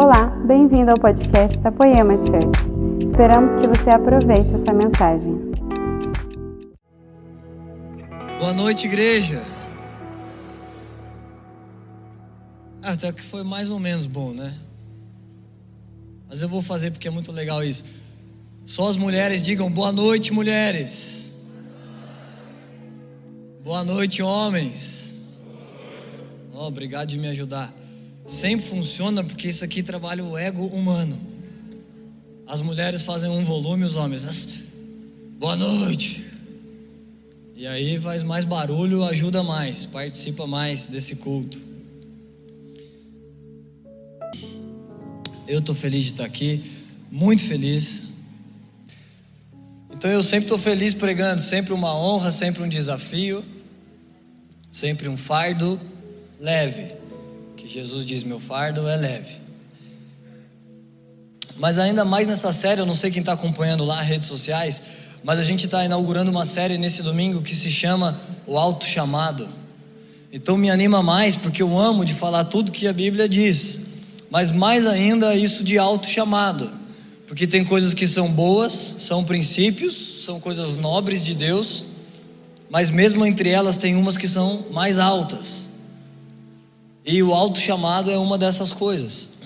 Olá, bem-vindo ao podcast da Poema Church. Esperamos que você aproveite essa mensagem. Boa noite, igreja. Ah, até que foi mais ou menos bom, né? Mas eu vou fazer porque é muito legal isso. Só as mulheres digam boa noite, mulheres. Boa noite, homens. Oh, obrigado de me ajudar. Sempre funciona porque isso aqui trabalha o ego humano. As mulheres fazem um volume, os homens. as- Boa noite. E aí faz mais barulho, ajuda mais, participa mais desse culto. Eu estou feliz de estar aqui, muito feliz. Então eu sempre estou feliz pregando, sempre uma honra, sempre um desafio, sempre um fardo leve. Que Jesus diz: meu fardo é leve. Mas ainda mais nessa série, eu não sei quem está acompanhando lá, redes sociais, mas a gente está inaugurando uma série nesse domingo que se chama O Alto Chamado. Então me anima mais, porque eu amo de falar tudo que a Bíblia diz, mas mais ainda isso de alto chamado, porque tem coisas que são boas, são princípios, são coisas nobres de Deus, mas mesmo entre elas tem umas que são mais altas. E o alto chamado é uma dessas coisas.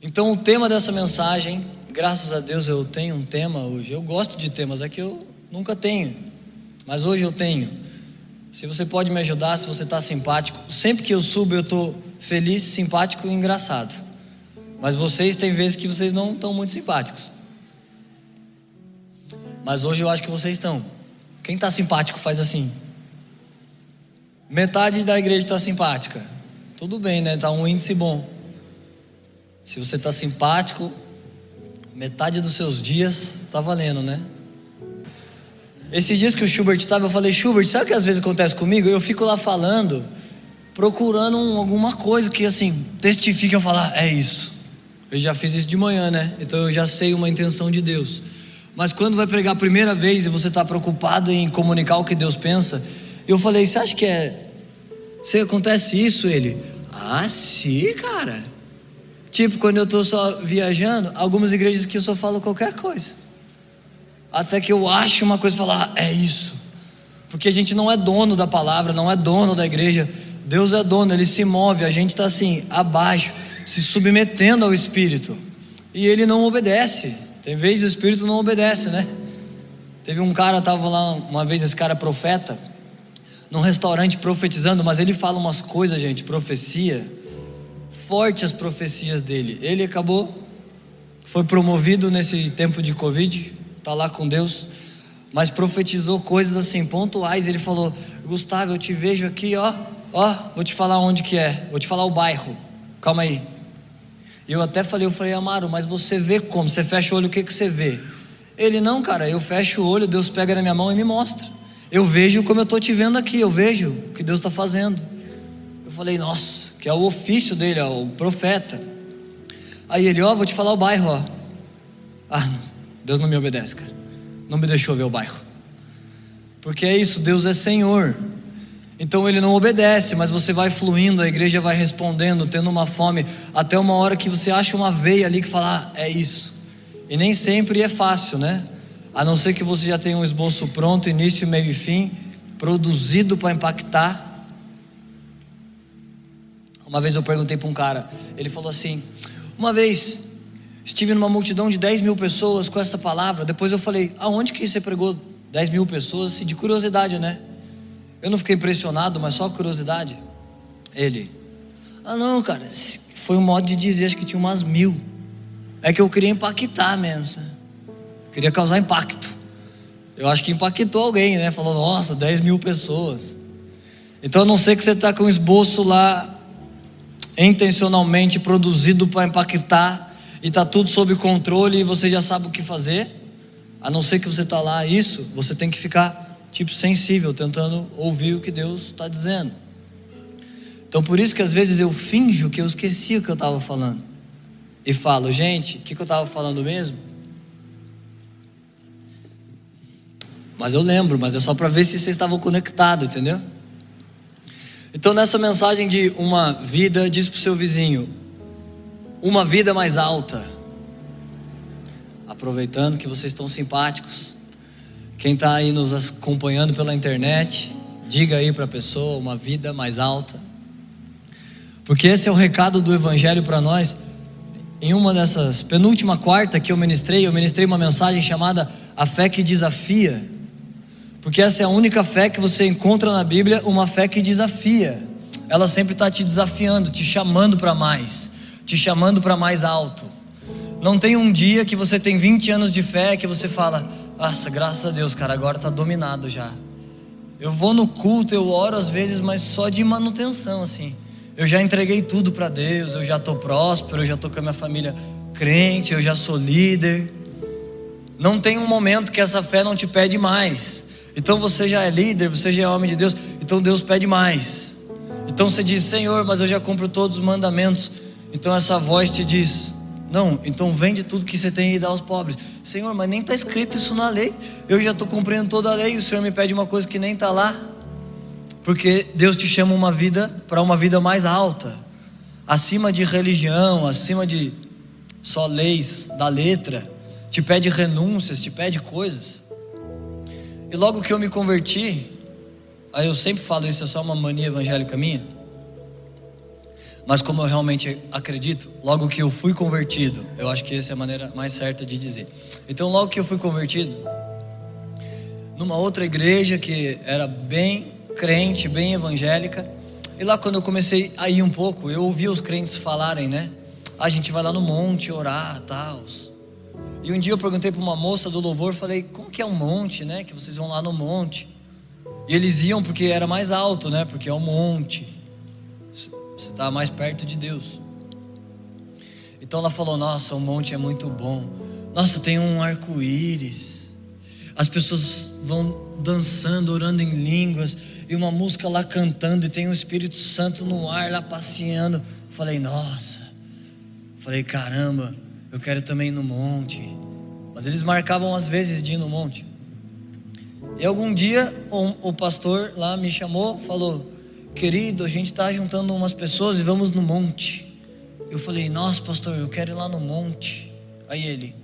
Então, o tema dessa mensagem, graças a Deus eu tenho um tema hoje. Eu gosto de temas, é que eu nunca tenho, mas hoje eu tenho. Se você pode me ajudar, se você está simpático, sempre que eu subo eu estou feliz, simpático e engraçado. Mas vocês tem vezes que vocês não estão muito simpáticos. Mas hoje eu acho que vocês estão. Quem está simpático faz assim. Metade da igreja está simpática. Tudo bem, né? Tá um índice bom. Se você está simpático, metade dos seus dias está valendo, né? Esses dias que o Schubert estava, eu falei, Schubert, sabe o que às vezes acontece comigo? Eu fico lá falando, procurando um- alguma coisa que assim, testifique eu falar, é isso. Eu já fiz isso de manhã, né? Então eu já sei uma intenção de Deus. Mas quando vai pregar a primeira vez e você está preocupado em comunicar o que Deus pensa, eu falei, você acha que é. Se acontece isso, ele? Ah, sim, cara. Tipo, quando eu estou só viajando, algumas igrejas que eu só falo qualquer coisa. Até que eu acho uma coisa e falar, ah, é isso. Porque a gente não é dono da palavra, não é dono da igreja. Deus é dono, ele se move, a gente está assim, abaixo, se submetendo ao Espírito. E ele não obedece. Tem vezes o Espírito não obedece, né? Teve um cara, estava lá uma vez, esse cara é profeta, num restaurante profetizando, mas ele fala umas coisas, gente, profecia, forte as profecias dele. Ele acabou, foi promovido nesse tempo de Covid, está lá com Deus, mas profetizou coisas assim, pontuais. Ele falou: Gustavo, eu te vejo aqui, ó, ó, vou te falar onde que é, vou te falar o bairro, calma aí. Eu até falei, eu falei, Amaro, mas você vê como? Você fecha o olho, o que, que você vê? Ele, não, cara, eu fecho o olho, Deus pega na minha mão e me mostra. Eu vejo como eu estou te vendo aqui, eu vejo o que Deus está fazendo. Eu falei, nossa, que é o ofício dele, ó, o profeta. Aí ele, ó, vou te falar o bairro, ó. Ah, Deus não me obedece, cara. Não me deixou ver o bairro. Porque é isso, Deus é Senhor. Então ele não obedece, mas você vai fluindo, a igreja vai respondendo, tendo uma fome, até uma hora que você acha uma veia ali que fala, ah, é isso. E nem sempre é fácil, né? A não ser que você já tenha um esboço pronto, início, meio e fim, produzido para impactar. Uma vez eu perguntei para um cara, ele falou assim: Uma vez estive numa multidão de 10 mil pessoas com essa palavra. Depois eu falei: Aonde que você pregou 10 mil pessoas? E de curiosidade, né? Eu não fiquei impressionado, mas só curiosidade. Ele: Ah, não, cara, foi um modo de dizer, acho que tinha umas mil. É que eu queria impactar mesmo, sabe? Queria causar impacto. Eu acho que impactou alguém, né? Falou, nossa, 10 mil pessoas. Então, a não ser que você está com um esboço lá intencionalmente produzido para impactar e está tudo sob controle e você já sabe o que fazer, a não ser que você está lá, isso, você tem que ficar tipo sensível, tentando ouvir o que Deus está dizendo. Então, por isso que às vezes eu finjo que eu esqueci o que eu estava falando e falo, gente, o que, que eu estava falando mesmo? Mas eu lembro, mas é só para ver se vocês estavam conectados, entendeu? Então, nessa mensagem de uma vida, diz para o seu vizinho: uma vida mais alta. Aproveitando que vocês estão simpáticos, quem está aí nos acompanhando pela internet, diga aí para a pessoa uma vida mais alta. Porque esse é o recado do Evangelho para nós. Em uma dessas, penúltima quarta que eu ministrei, eu ministrei uma mensagem chamada A Fé que Desafia. Porque essa é a única fé que você encontra na Bíblia, uma fé que desafia. Ela sempre está te desafiando, te chamando para mais, te chamando para mais alto. Não tem um dia que você tem 20 anos de fé que você fala, nossa, graças a Deus, cara, agora está dominado já. Eu vou no culto, eu oro às vezes, mas só de manutenção, assim. Eu já entreguei tudo para Deus, eu já estou próspero, eu já estou com a minha família crente, eu já sou líder. Não tem um momento que essa fé não te pede mais. Então você já é líder, você já é homem de Deus, então Deus pede mais. Então você diz, Senhor, mas eu já cumpro todos os mandamentos. Então essa voz te diz, não, então vende tudo que você tem e dá aos pobres. Senhor, mas nem está escrito isso na lei. Eu já estou cumprindo toda a lei. O Senhor me pede uma coisa que nem está lá. Porque Deus te chama uma vida para uma vida mais alta, acima de religião, acima de só leis da letra. Te pede renúncias, te pede coisas. E logo que eu me converti, aí eu sempre falo isso é só uma mania evangélica minha. Mas como eu realmente acredito, logo que eu fui convertido, eu acho que essa é a maneira mais certa de dizer. Então, logo que eu fui convertido, numa outra igreja que era bem crente, bem evangélica, e lá quando eu comecei a ir um pouco, eu ouvia os crentes falarem, né? A gente vai lá no monte orar, tal. E um dia eu perguntei para uma moça do louvor, falei: "Como que é um monte, né? Que vocês vão lá no monte?" E eles iam porque era mais alto, né? Porque é um monte. Você está mais perto de Deus. Então ela falou: Nossa, o monte é muito bom. Nossa, tem um arco-íris. As pessoas vão dançando, orando em línguas, e uma música lá cantando, e tem um Espírito Santo no ar lá passeando. Falei: Nossa. Falei: Caramba, eu quero também ir no monte. Mas eles marcavam às vezes de ir no monte. E algum dia o, o pastor lá me chamou, falou: querido, a gente está juntando umas pessoas e vamos no monte. Eu falei, nossa, pastor, eu quero ir lá no monte. Aí ele,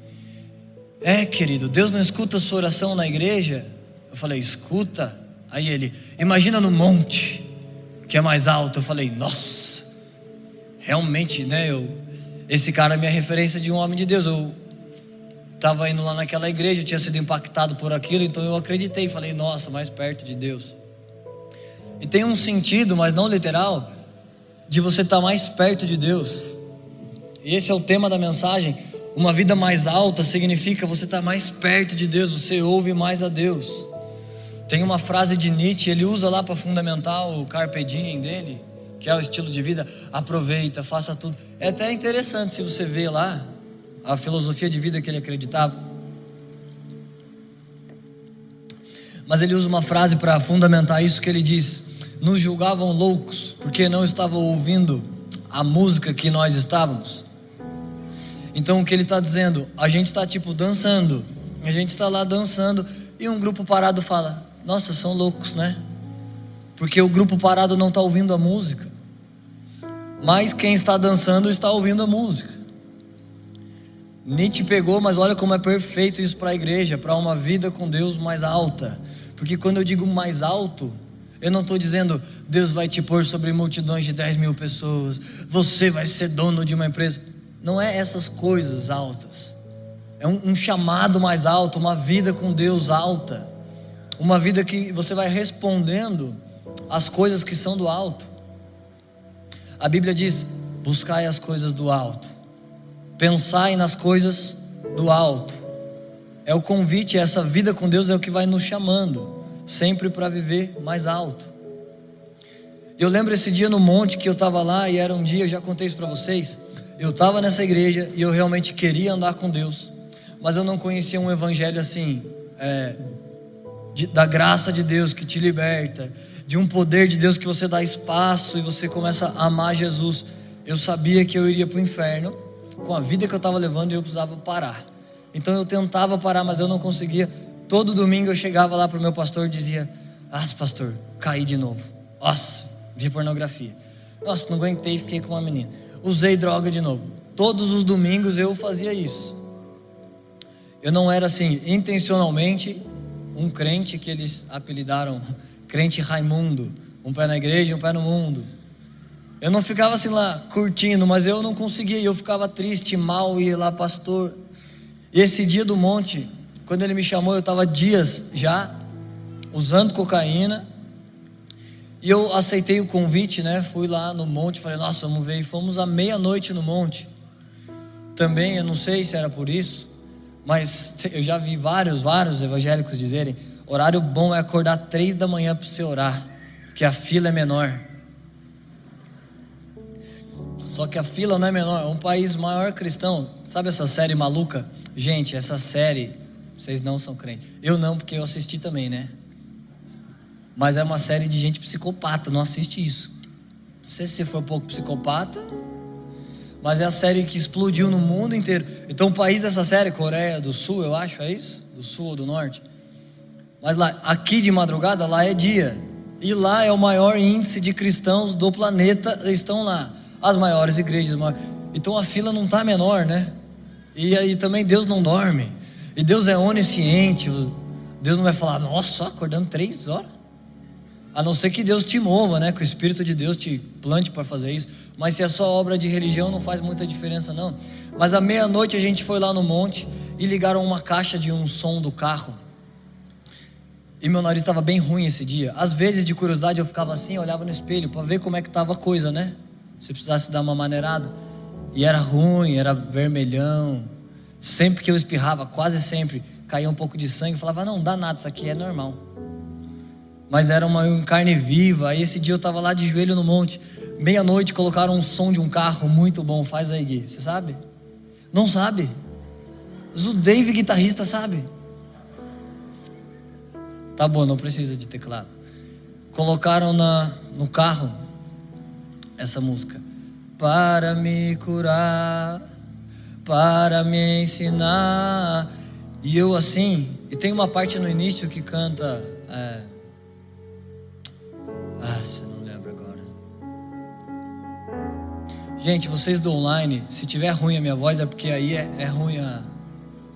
é, querido, Deus não escuta a sua oração na igreja? Eu falei, escuta. Aí ele, imagina no monte, que é mais alto. Eu falei, nossa, realmente, né? Eu, esse cara é minha referência de um homem de Deus. Eu estava indo lá naquela igreja, tinha sido impactado por aquilo, então eu acreditei. Falei, nossa, mais perto de Deus. E tem um sentido, mas não literal, de você estar mais perto de Deus. E esse é o tema da mensagem. Uma vida mais alta significa você estar mais perto de Deus, você ouve mais a Deus. Tem uma frase de Nietzsche, ele usa lá para fundamentar o carpe diem dele, que é o estilo de vida, aproveita, faça tudo. É até interessante se você vê lá a filosofia de vida que ele acreditava. Mas ele usa uma frase para fundamentar isso que ele diz: nos julgavam loucos porque não estavam ouvindo a música que nós estávamos. Então o que ele está dizendo? A gente está tipo dançando, a gente está lá dançando e um grupo parado fala: Nossa, são loucos, né? Porque o grupo parado não está ouvindo a música, mas quem está dançando está ouvindo a música. Nietzsche pegou, mas olha como é perfeito isso para a igreja, para uma vida com Deus mais alta. Porque quando eu digo mais alto, eu não estou dizendo Deus vai te pôr sobre multidões de 10 mil pessoas, você vai ser dono de uma empresa. Não é essas coisas altas. É um, um chamado mais alto, uma vida com Deus alta. Uma vida que você vai respondendo às coisas que são do alto. A Bíblia diz: buscai as coisas do alto, pensai nas coisas do alto. É o convite, essa vida com Deus é o que vai nos chamando sempre para viver mais alto. Eu lembro esse dia no monte que eu estava lá e era um dia, eu já contei isso para vocês. Eu estava nessa igreja e eu realmente queria andar com Deus, mas eu não conhecia um evangelho assim, é, de, da graça de Deus que te liberta, de um poder de Deus que você dá espaço e você começa a amar Jesus. Eu sabia que eu iria para o inferno com a vida que eu estava levando e eu precisava parar. Então eu tentava parar, mas eu não conseguia Todo domingo eu chegava lá para o meu pastor e dizia: Ah, pastor, caí de novo. Nossa, vi pornografia. Nossa, não aguentei e fiquei com uma menina. Usei droga de novo. todos os domingos eu fazia isso. Eu não era assim, intencionalmente, um crente que eles apelidaram crente Raimundo, um pé na igreja, um pé no mundo. Eu não ficava assim lá curtindo, mas eu não conseguia, eu ficava triste, mal, ia lá, pastor. E esse dia do monte, quando ele me chamou, eu estava dias já usando cocaína. E eu aceitei o convite, né? Fui lá no monte, falei, nossa, vamos ver. E fomos à meia-noite no monte. Também, eu não sei se era por isso, mas eu já vi vários, vários evangélicos dizerem: horário bom é acordar três da manhã para você orar, porque a fila é menor. Só que a fila não é menor, é um país maior cristão. Sabe essa série maluca? Gente, essa série, vocês não são crentes. Eu não, porque eu assisti também, né? Mas é uma série de gente psicopata, não assiste isso. Não sei se você for pouco psicopata, mas é a série que explodiu no mundo inteiro. Então o país dessa série, Coreia do Sul, eu acho, é isso? Do Sul ou do Norte? Mas lá, aqui de madrugada, lá é dia. E lá é o maior índice de cristãos do planeta, estão lá. As maiores igrejas. Então a fila não está menor, né? E aí também Deus não dorme. E Deus é onisciente. Deus não vai falar, nossa, acordando três horas. A não ser que Deus te mova, né? Que o Espírito de Deus te plante para fazer isso. Mas se é só obra de religião, não faz muita diferença, não. Mas à meia-noite a gente foi lá no monte e ligaram uma caixa de um som do carro. E meu nariz estava bem ruim esse dia. Às vezes, de curiosidade, eu ficava assim, olhava no espelho para ver como é que estava a coisa, né? Se precisasse dar uma maneirada. E era ruim, era vermelhão. Sempre que eu espirrava, quase sempre, caía um pouco de sangue. Eu falava, não, dá nada, isso aqui é normal mas era uma carne viva. Aí esse dia eu estava lá de joelho no monte, meia-noite colocaram um som de um carro muito bom. Faz aí, Gui. Você sabe? Não sabe? O Dave, guitarrista, sabe? Tá bom, não precisa de teclado. Colocaram na, no carro essa música. Para me curar, para me ensinar. E eu assim, e tem uma parte no início que canta. É, ah, você não lembra agora. Gente, vocês do online, se tiver ruim a minha voz é porque aí é, é ruim a,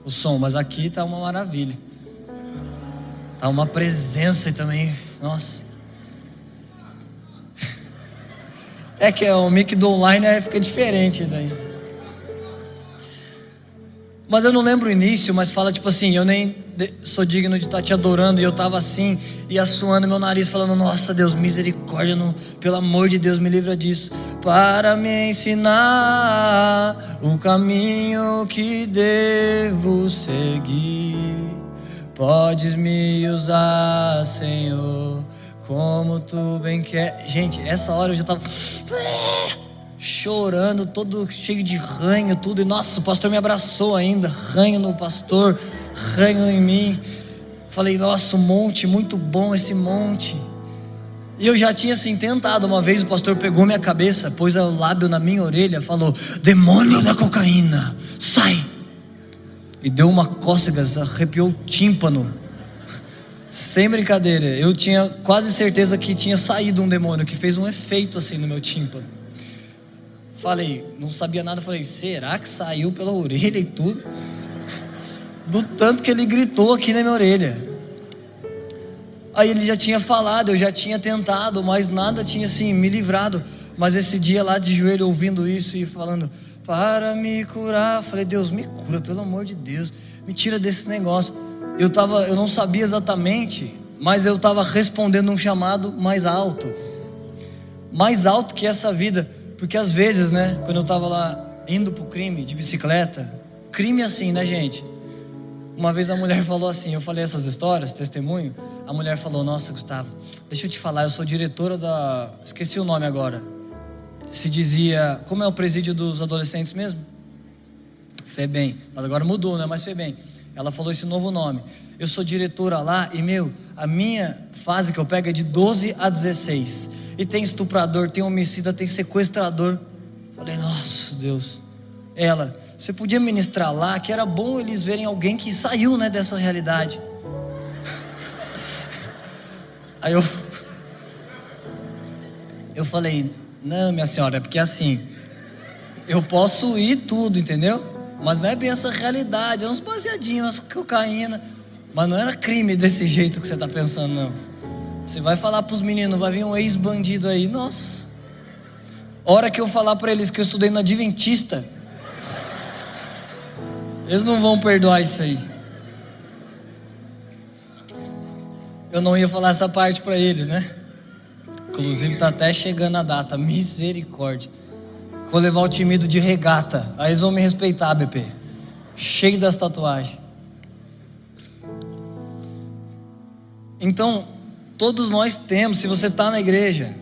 o som, mas aqui tá uma maravilha. Tá uma presença e também, nossa. É que é, o mic do online é, fica diferente daí. Mas eu não lembro o início, mas fala tipo assim, eu nem sou digno de estar tá te adorando. E eu estava assim, e assoando meu nariz, falando: Nossa Deus, misericórdia, pelo amor de Deus, me livra disso. Para me ensinar o caminho que devo seguir. Podes me usar, Senhor, como tu bem quer. Gente, essa hora eu já estava chorando, todo cheio de ranho, tudo. E nossa, o pastor me abraçou ainda, ranho no pastor ranho em mim. Falei, nossa, um monte, muito bom esse monte. E eu já tinha assim tentado. Uma vez o pastor pegou minha cabeça, pôs o lábio na minha orelha, falou: Demônio da cocaína, sai! E deu uma cócega, arrepiou o tímpano. Sem brincadeira, eu tinha quase certeza que tinha saído um demônio que fez um efeito assim no meu tímpano. Falei, não sabia nada, falei, será que saiu pela orelha e tudo? do tanto que ele gritou aqui na minha orelha. Aí ele já tinha falado, eu já tinha tentado, mas nada tinha assim me livrado. Mas esse dia lá de joelho ouvindo isso e falando, para me curar, falei, Deus, me cura, pelo amor de Deus, me tira desse negócio. Eu tava, eu não sabia exatamente, mas eu estava respondendo um chamado mais alto. Mais alto que essa vida. Porque às vezes, né, quando eu estava lá indo pro crime de bicicleta, crime assim, né, gente? Uma vez a mulher falou assim, eu falei essas histórias, testemunho. A mulher falou: Nossa, Gustavo, deixa eu te falar, eu sou diretora da. Esqueci o nome agora. Se dizia. Como é o presídio dos adolescentes mesmo? Febem. Mas agora mudou, né? Mas Febem. Ela falou esse novo nome. Eu sou diretora lá e, meu, a minha fase que eu pego é de 12 a 16. E tem estuprador, tem homicida, tem sequestrador. Falei, nossa, Deus. Ela, você podia ministrar lá que era bom eles verem alguém que saiu né, dessa realidade. Aí eu, eu falei, não, minha senhora, é porque assim, Eu posso ir tudo, entendeu? Mas não é bem essa realidade. É uns baseadinhos, umas cocaína. Mas não era crime desse jeito que você está pensando, não. Você vai falar para os meninos, vai vir um ex-bandido aí. Nossa. Hora que eu falar para eles que eu estudei na Adventista, eles não vão perdoar isso aí. Eu não ia falar essa parte para eles, né? Inclusive tá até chegando a data, misericórdia. Vou levar o timido de regata. Aí eles vão me respeitar, BP. Cheio das tatuagens. Então, todos nós temos, se você está na igreja,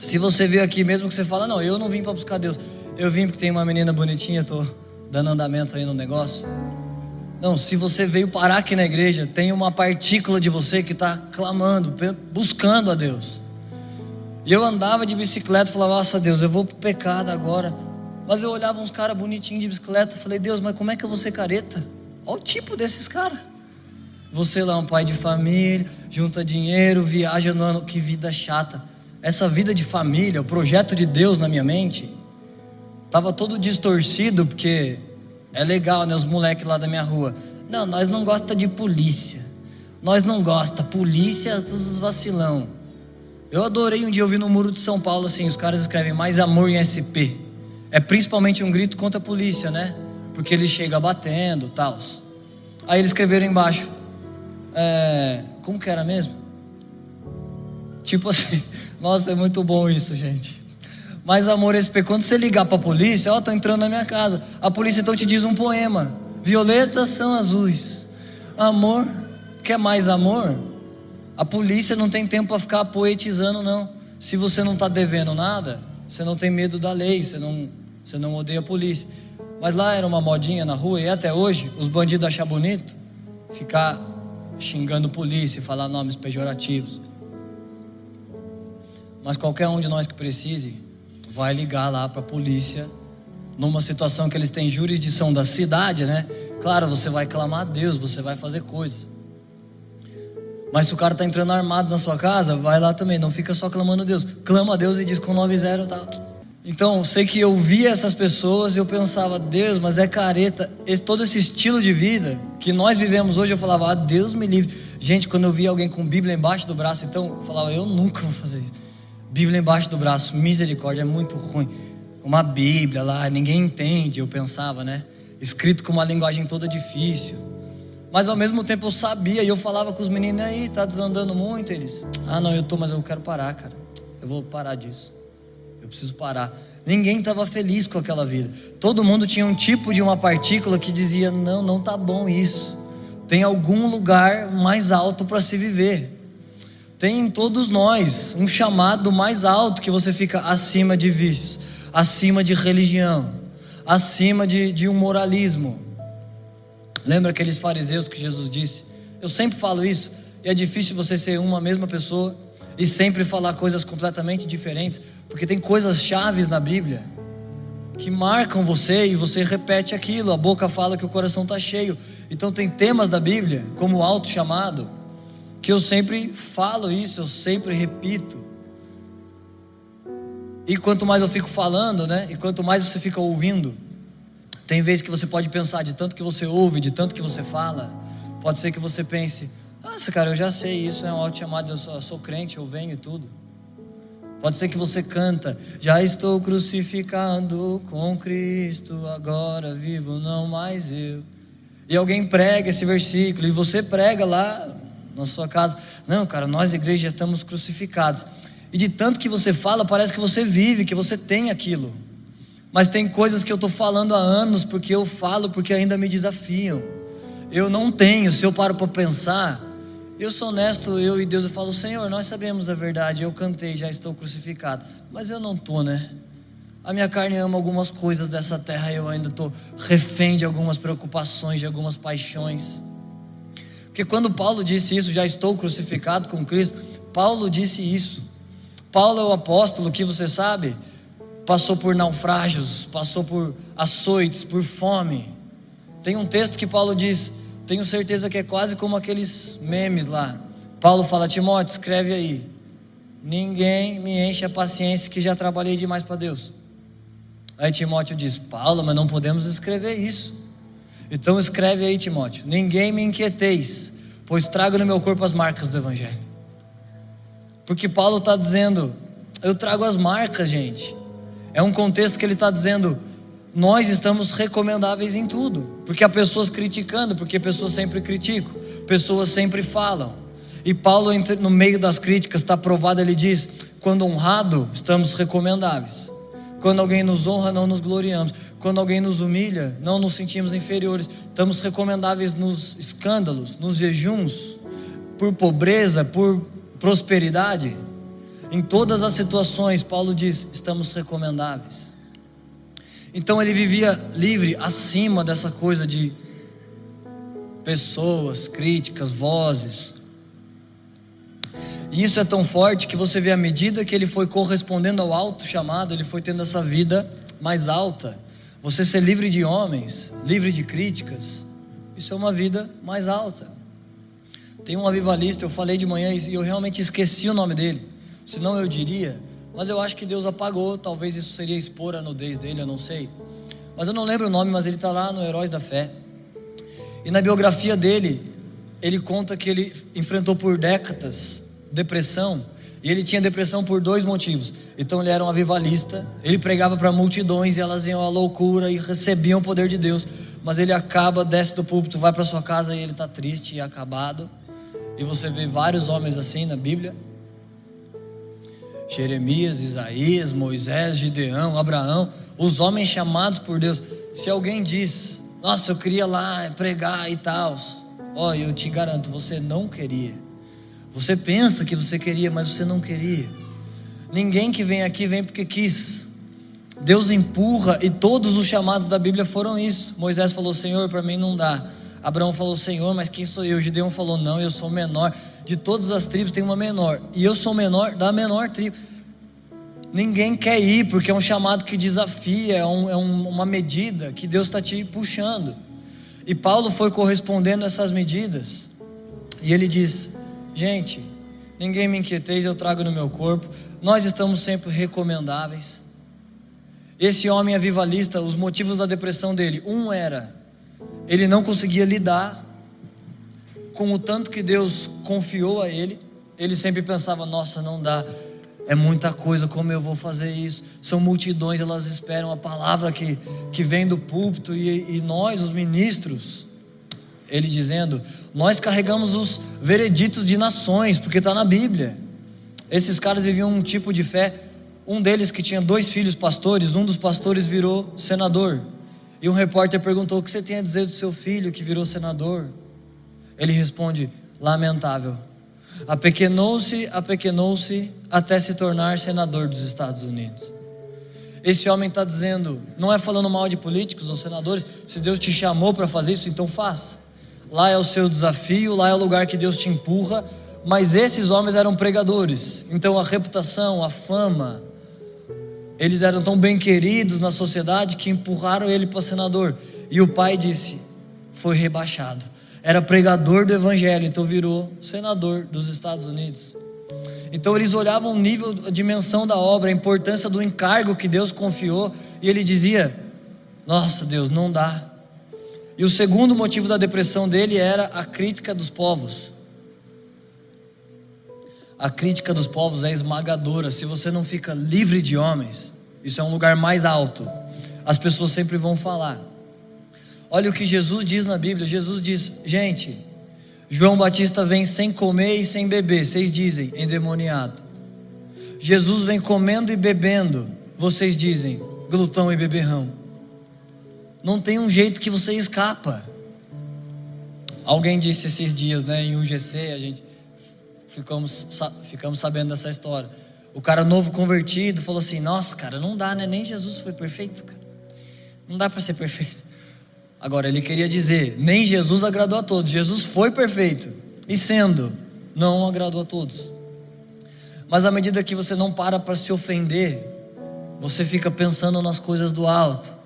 se você veio aqui, mesmo que você fala, não, eu não vim para buscar Deus, eu vim porque tem uma menina bonitinha, estou dando andamento aí no negócio. Não, se você veio parar aqui na igreja, tem uma partícula de você que está clamando, buscando a Deus. E eu andava de bicicleta falava, nossa Deus, eu vou pro pecado agora. Mas eu olhava uns caras bonitinhos de bicicleta falei, Deus, mas como é que eu vou ser careta? Olha o tipo desses caras. Você lá, um pai de família, junta dinheiro, viaja no ano, que vida chata. Essa vida de família, o projeto de Deus na minha mente, estava todo distorcido, porque é legal, né? Os moleques lá da minha rua. Não, nós não gosta de polícia. Nós não gosta. Polícia dos vacilão. Eu adorei um dia ouvir no muro de São Paulo assim, os caras escrevem mais amor em SP. É principalmente um grito contra a polícia, né? Porque ele chega batendo, tal. Aí eles escreveram embaixo. É, como que era mesmo? Tipo assim, nossa, é muito bom isso, gente. Mas amor SP, quando você ligar para a polícia, ó, tô entrando na minha casa. A polícia então te diz um poema. Violetas são azuis. Amor, quer mais amor? A polícia não tem tempo para ficar poetizando, não. Se você não está devendo nada, você não tem medo da lei, você não, você não odeia a polícia. Mas lá era uma modinha na rua e até hoje os bandidos acham bonito ficar xingando polícia e falar nomes pejorativos. Mas qualquer um de nós que precise vai ligar lá para a polícia numa situação que eles têm jurisdição da cidade, né? Claro, você vai clamar a Deus, você vai fazer coisas. Mas se o cara está entrando armado na sua casa, vai lá também, não fica só clamando a Deus. Clama a Deus e diz com 9-0 tá. Então, sei que eu via essas pessoas e eu pensava, Deus, mas é careta. Esse, todo esse estilo de vida que nós vivemos hoje, eu falava, ah, Deus me livre. Gente, quando eu via alguém com Bíblia embaixo do braço, então, eu falava, eu nunca vou fazer isso. Bíblia embaixo do braço, misericórdia, é muito ruim. Uma Bíblia lá, ninguém entende, eu pensava, né? Escrito com uma linguagem toda difícil. Mas ao mesmo tempo eu sabia e eu falava com os meninos aí, tá desandando muito eles. Ah, não, eu tô, mas eu quero parar, cara. Eu vou parar disso. Eu preciso parar. Ninguém estava feliz com aquela vida. Todo mundo tinha um tipo de uma partícula que dizia: "Não, não tá bom isso. Tem algum lugar mais alto para se viver." Tem em todos nós um chamado mais alto que você fica acima de vícios, acima de religião, acima de, de um moralismo. Lembra aqueles fariseus que Jesus disse? Eu sempre falo isso, e é difícil você ser uma mesma pessoa e sempre falar coisas completamente diferentes, porque tem coisas chaves na Bíblia que marcam você e você repete aquilo. A boca fala que o coração está cheio. Então tem temas da Bíblia, como o auto chamado, que eu sempre falo isso, eu sempre repito. E quanto mais eu fico falando, né? E quanto mais você fica ouvindo, tem vezes que você pode pensar, de tanto que você ouve, de tanto que você fala, pode ser que você pense: Nossa, cara, eu já sei isso, é um alto chamado, eu sou, eu sou crente, eu venho e tudo. Pode ser que você canta, já estou crucificado com Cristo, agora vivo não mais eu. E alguém prega esse versículo, e você prega lá na sua casa. Não, cara, nós, igreja, estamos crucificados. E de tanto que você fala, parece que você vive, que você tem aquilo. Mas tem coisas que eu estou falando há anos porque eu falo porque ainda me desafiam. Eu não tenho, se eu paro para pensar, eu sou honesto, eu e Deus, eu falo, Senhor, nós sabemos a verdade, eu cantei, já estou crucificado, mas eu não estou, né? A minha carne ama algumas coisas dessa terra, eu ainda estou refém de algumas preocupações, de algumas paixões. Porque quando Paulo disse isso, já estou crucificado com Cristo, Paulo disse isso. Paulo é o apóstolo que você sabe, passou por naufrágios, passou por açoites, por fome. Tem um texto que Paulo diz, tenho certeza que é quase como aqueles memes lá. Paulo fala: Timóteo, escreve aí. Ninguém me enche a paciência que já trabalhei demais para Deus. Aí Timóteo diz: Paulo, mas não podemos escrever isso. Então escreve aí, Timóteo: Ninguém me inquieteis, pois trago no meu corpo as marcas do Evangelho. Porque Paulo está dizendo: Eu trago as marcas, gente. É um contexto que ele está dizendo: Nós estamos recomendáveis em tudo. Porque há pessoas criticando, porque pessoas sempre criticam, pessoas sempre falam. E Paulo, no meio das críticas, está provado, ele diz: Quando honrado, estamos recomendáveis. Quando alguém nos honra, não nos gloriamos. Quando alguém nos humilha, não nos sentimos inferiores. Estamos recomendáveis nos escândalos, nos jejuns, por pobreza, por prosperidade. Em todas as situações, Paulo diz: estamos recomendáveis. Então ele vivia livre acima dessa coisa de pessoas, críticas, vozes. E isso é tão forte que você vê à medida que ele foi correspondendo ao alto chamado, ele foi tendo essa vida mais alta. Você ser livre de homens, livre de críticas, isso é uma vida mais alta. Tem um avivalista, eu falei de manhã e eu realmente esqueci o nome dele. Senão eu diria, mas eu acho que Deus apagou, talvez isso seria expor a nudez dele, eu não sei. Mas eu não lembro o nome, mas ele está lá no Heróis da Fé. E na biografia dele, ele conta que ele enfrentou por décadas depressão. E ele tinha depressão por dois motivos. Então ele era um avivalista, ele pregava para multidões e elas iam à loucura e recebiam o poder de Deus. Mas ele acaba, desce do púlpito, vai para sua casa e ele está triste e acabado. E você vê vários homens assim na Bíblia. Jeremias, Isaías, Moisés, Gideão, Abraão, os homens chamados por Deus. Se alguém diz, nossa, eu queria lá pregar e tal, ó, eu te garanto, você não queria. Você pensa que você queria, mas você não queria. Ninguém que vem aqui vem porque quis. Deus empurra e todos os chamados da Bíblia foram isso. Moisés falou: Senhor, para mim não dá. Abraão falou: Senhor, mas quem sou eu? Gideão falou: Não, eu sou menor. De todas as tribos tem uma menor. E eu sou menor da menor tribo. Ninguém quer ir porque é um chamado que desafia, é, um, é um, uma medida que Deus está te puxando. E Paulo foi correspondendo a essas medidas. E ele diz: Gente, ninguém me inquieteis, eu trago no meu corpo. Nós estamos sempre recomendáveis. Esse homem avivalista, os motivos da depressão dele, um era ele não conseguia lidar com o tanto que Deus confiou a ele. Ele sempre pensava: nossa, não dá, é muita coisa, como eu vou fazer isso? São multidões, elas esperam a palavra que, que vem do púlpito e, e nós, os ministros, ele dizendo: nós carregamos os vereditos de nações, porque está na Bíblia. Esses caras viviam um tipo de fé. Um deles que tinha dois filhos pastores, um dos pastores virou senador. E um repórter perguntou: O que você tem a dizer do seu filho que virou senador? Ele responde: Lamentável. Apequenou-se, apequenou-se até se tornar senador dos Estados Unidos. Esse homem está dizendo, não é falando mal de políticos ou senadores, se Deus te chamou para fazer isso, então faça lá é o seu desafio, lá é o lugar que Deus te empurra. Mas esses homens eram pregadores, então a reputação, a fama, eles eram tão bem queridos na sociedade que empurraram ele para senador. E o pai disse: foi rebaixado. Era pregador do evangelho, então virou senador dos Estados Unidos. Então eles olhavam o nível, a dimensão da obra, a importância do encargo que Deus confiou, e ele dizia: Nossa Deus, não dá. E o segundo motivo da depressão dele era a crítica dos povos. A crítica dos povos é esmagadora. Se você não fica livre de homens, isso é um lugar mais alto. As pessoas sempre vão falar. Olha o que Jesus diz na Bíblia. Jesus diz: Gente, João Batista vem sem comer e sem beber. Vocês dizem, endemoniado. Jesus vem comendo e bebendo. Vocês dizem, glutão e beberrão não tem um jeito que você escapa. Alguém disse esses dias, né, em UGC, a gente ficamos, ficamos sabendo dessa história. O cara novo convertido falou assim: Nossa, cara, não dá, né? Nem Jesus foi perfeito, cara. Não dá para ser perfeito. Agora, ele queria dizer: Nem Jesus agradou a todos. Jesus foi perfeito. E sendo, não agradou a todos. Mas à medida que você não para para se ofender, você fica pensando nas coisas do alto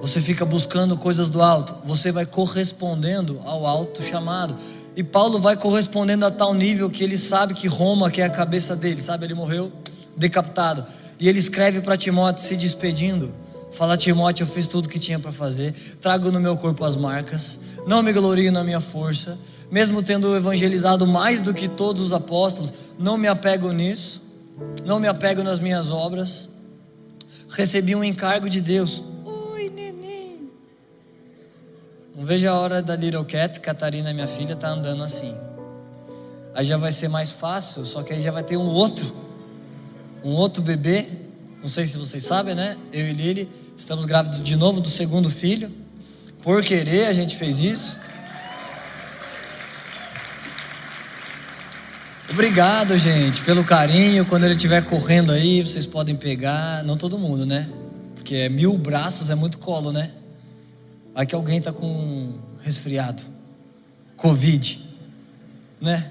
você fica buscando coisas do alto, você vai correspondendo ao alto chamado. E Paulo vai correspondendo a tal nível que ele sabe que Roma que é a cabeça dele, sabe? Ele morreu decapitado. E ele escreve para Timóteo se despedindo. Fala, Timóteo, eu fiz tudo que tinha para fazer. Trago no meu corpo as marcas. Não me glorio na minha força. Mesmo tendo evangelizado mais do que todos os apóstolos, não me apego nisso. Não me apego nas minhas obras. Recebi um encargo de Deus. Oi, neném. Não vejo a hora da Little Cat, Catarina, minha filha, tá andando assim. Aí já vai ser mais fácil, só que aí já vai ter um outro, um outro bebê. Não sei se vocês sabem, né? Eu e Lili estamos grávidos de novo do segundo filho. Por querer a gente fez isso. Obrigado, gente, pelo carinho. Quando ele estiver correndo aí, vocês podem pegar. Não todo mundo, né? Porque é mil braços é muito colo, né? Aqui alguém está com resfriado, Covid, né?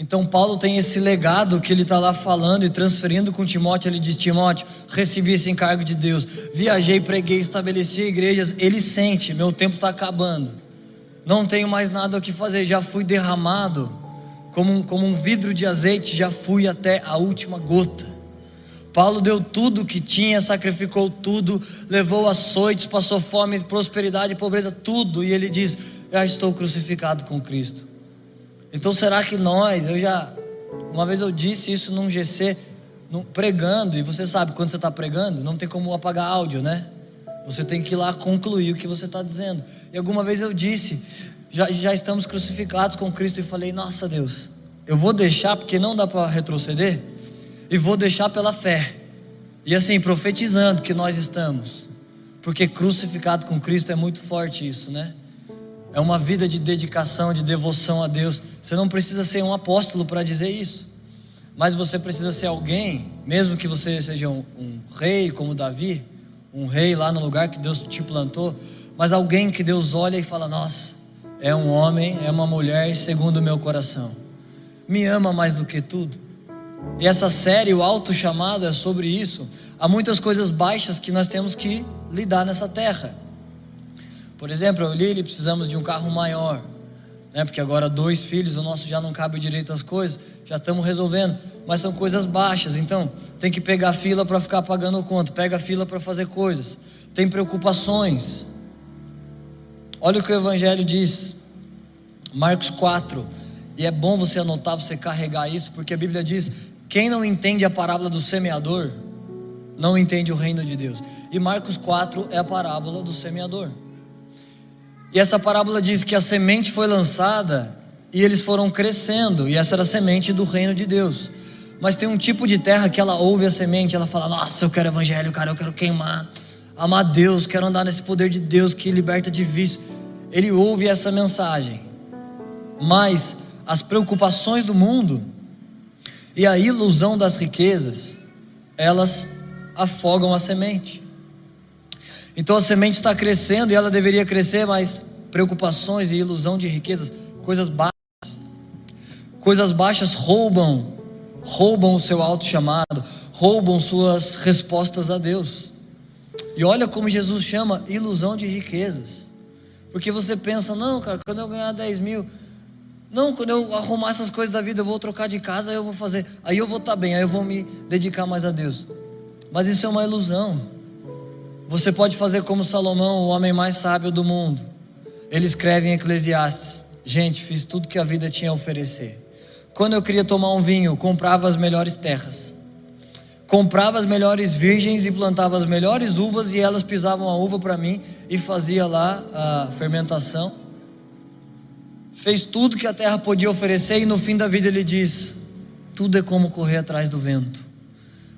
Então Paulo tem esse legado que ele está lá falando e transferindo com Timóteo. Ele diz: Timóteo, recebi esse encargo de Deus, viajei, preguei, estabeleci igrejas. Ele sente: meu tempo está acabando, não tenho mais nada o que fazer, já fui derramado como um, como um vidro de azeite, já fui até a última gota. Paulo deu tudo que tinha, sacrificou tudo, levou açoites, passou fome, prosperidade, pobreza, tudo, e ele diz: Já estou crucificado com Cristo. Então será que nós, eu já, uma vez eu disse isso num GC, num, pregando, e você sabe, quando você está pregando, não tem como apagar áudio, né? Você tem que ir lá concluir o que você está dizendo. E alguma vez eu disse, já, já estamos crucificados com Cristo, e falei, nossa Deus, eu vou deixar porque não dá para retroceder, e vou deixar pela fé. E assim, profetizando que nós estamos, porque crucificado com Cristo é muito forte isso, né? É uma vida de dedicação, de devoção a Deus. Você não precisa ser um apóstolo para dizer isso. Mas você precisa ser alguém, mesmo que você seja um, um, rei como Davi, um rei lá no lugar que Deus te plantou, mas alguém que Deus olha e fala: Nossa, é um homem, é uma mulher segundo o meu coração, me ama mais do que tudo. E essa série, o Alto Chamado, é sobre isso. Há muitas coisas baixas que nós temos que lidar nessa terra. Por exemplo, eu e precisamos de um carro maior, né? porque agora dois filhos, o nosso já não cabe direito às coisas, já estamos resolvendo, mas são coisas baixas, então tem que pegar fila para ficar pagando o conto, pega fila para fazer coisas, tem preocupações. Olha o que o Evangelho diz, Marcos 4, e é bom você anotar, você carregar isso, porque a Bíblia diz: quem não entende a parábola do semeador, não entende o reino de Deus. E Marcos 4 é a parábola do semeador. E essa parábola diz que a semente foi lançada e eles foram crescendo, e essa era a semente do reino de Deus. Mas tem um tipo de terra que ela ouve a semente, ela fala: Nossa, eu quero evangelho, cara, eu quero queimar, amar Deus, quero andar nesse poder de Deus que liberta de vício. Ele ouve essa mensagem, mas as preocupações do mundo e a ilusão das riquezas, elas afogam a semente. Então a semente está crescendo e ela deveria crescer, mas preocupações e ilusão de riquezas, coisas baixas, coisas baixas roubam, roubam o seu alto chamado, roubam suas respostas a Deus. E olha como Jesus chama ilusão de riquezas, porque você pensa, não, cara, quando eu ganhar 10 mil, não, quando eu arrumar essas coisas da vida, eu vou trocar de casa, eu vou fazer, aí eu vou estar tá bem, aí eu vou me dedicar mais a Deus. Mas isso é uma ilusão. Você pode fazer como Salomão, o homem mais sábio do mundo. Ele escreve em Eclesiastes: Gente, fiz tudo que a vida tinha a oferecer. Quando eu queria tomar um vinho, comprava as melhores terras, comprava as melhores virgens e plantava as melhores uvas, e elas pisavam a uva para mim e fazia lá a fermentação. Fez tudo que a terra podia oferecer, e no fim da vida ele diz: Tudo é como correr atrás do vento.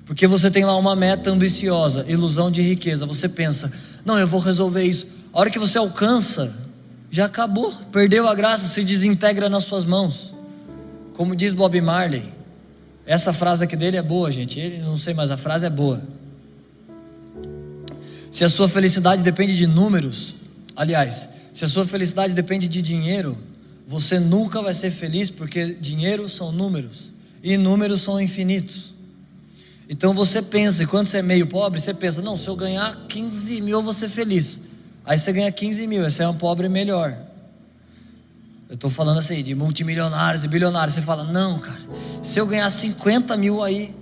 Porque você tem lá uma meta ambiciosa, ilusão de riqueza. Você pensa, não, eu vou resolver isso. A hora que você alcança, já acabou, perdeu a graça, se desintegra nas suas mãos. Como diz Bob Marley, essa frase aqui dele é boa, gente. Ele não sei, mas a frase é boa. Se a sua felicidade depende de números, aliás, se a sua felicidade depende de dinheiro, você nunca vai ser feliz porque dinheiro são números e números são infinitos. Então você pensa, quando você é meio pobre, você pensa, não, se eu ganhar 15 mil eu vou ser feliz. Aí você ganha 15 mil, você é um pobre melhor. Eu estou falando assim, de multimilionários e bilionários. Você fala, não, cara, se eu ganhar 50 mil aí,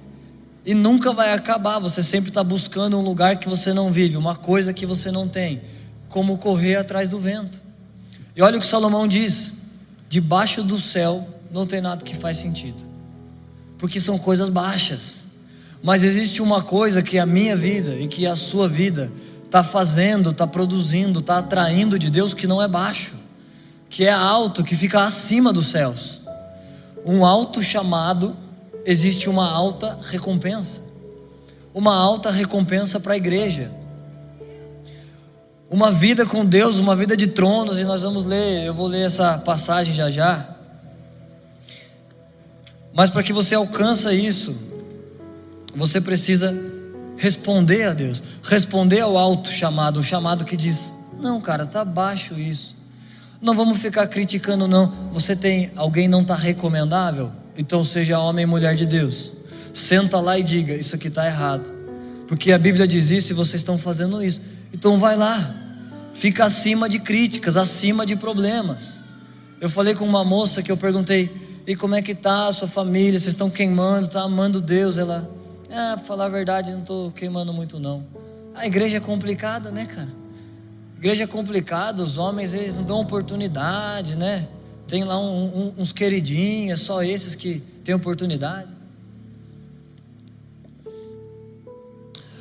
E nunca vai acabar. Você sempre está buscando um lugar que você não vive, uma coisa que você não tem. Como correr atrás do vento. E olha o que Salomão diz: debaixo do céu não tem nada que faz sentido, porque são coisas baixas. Mas existe uma coisa que a minha vida e que a sua vida está fazendo, está produzindo, está atraindo de Deus que não é baixo, que é alto, que fica acima dos céus. Um alto chamado, existe uma alta recompensa. Uma alta recompensa para a igreja. Uma vida com Deus, uma vida de tronos, e nós vamos ler, eu vou ler essa passagem já já. Mas para que você alcance isso, você precisa responder a Deus, responder ao alto chamado, o chamado que diz: "Não, cara, tá baixo isso". Não vamos ficar criticando não. Você tem alguém não está recomendável? Então seja homem e mulher de Deus. Senta lá e diga: isso aqui está errado. Porque a Bíblia diz isso e vocês estão fazendo isso. Então vai lá. Fica acima de críticas, acima de problemas. Eu falei com uma moça que eu perguntei: "E como é que tá a sua família? Vocês estão queimando, tá amando Deus?" Ela: é, falar a verdade, não estou queimando muito não. A igreja é complicada, né, cara? Igreja é complicada, os homens eles não dão oportunidade, né? Tem lá um, um, uns queridinhos, é só esses que têm oportunidade.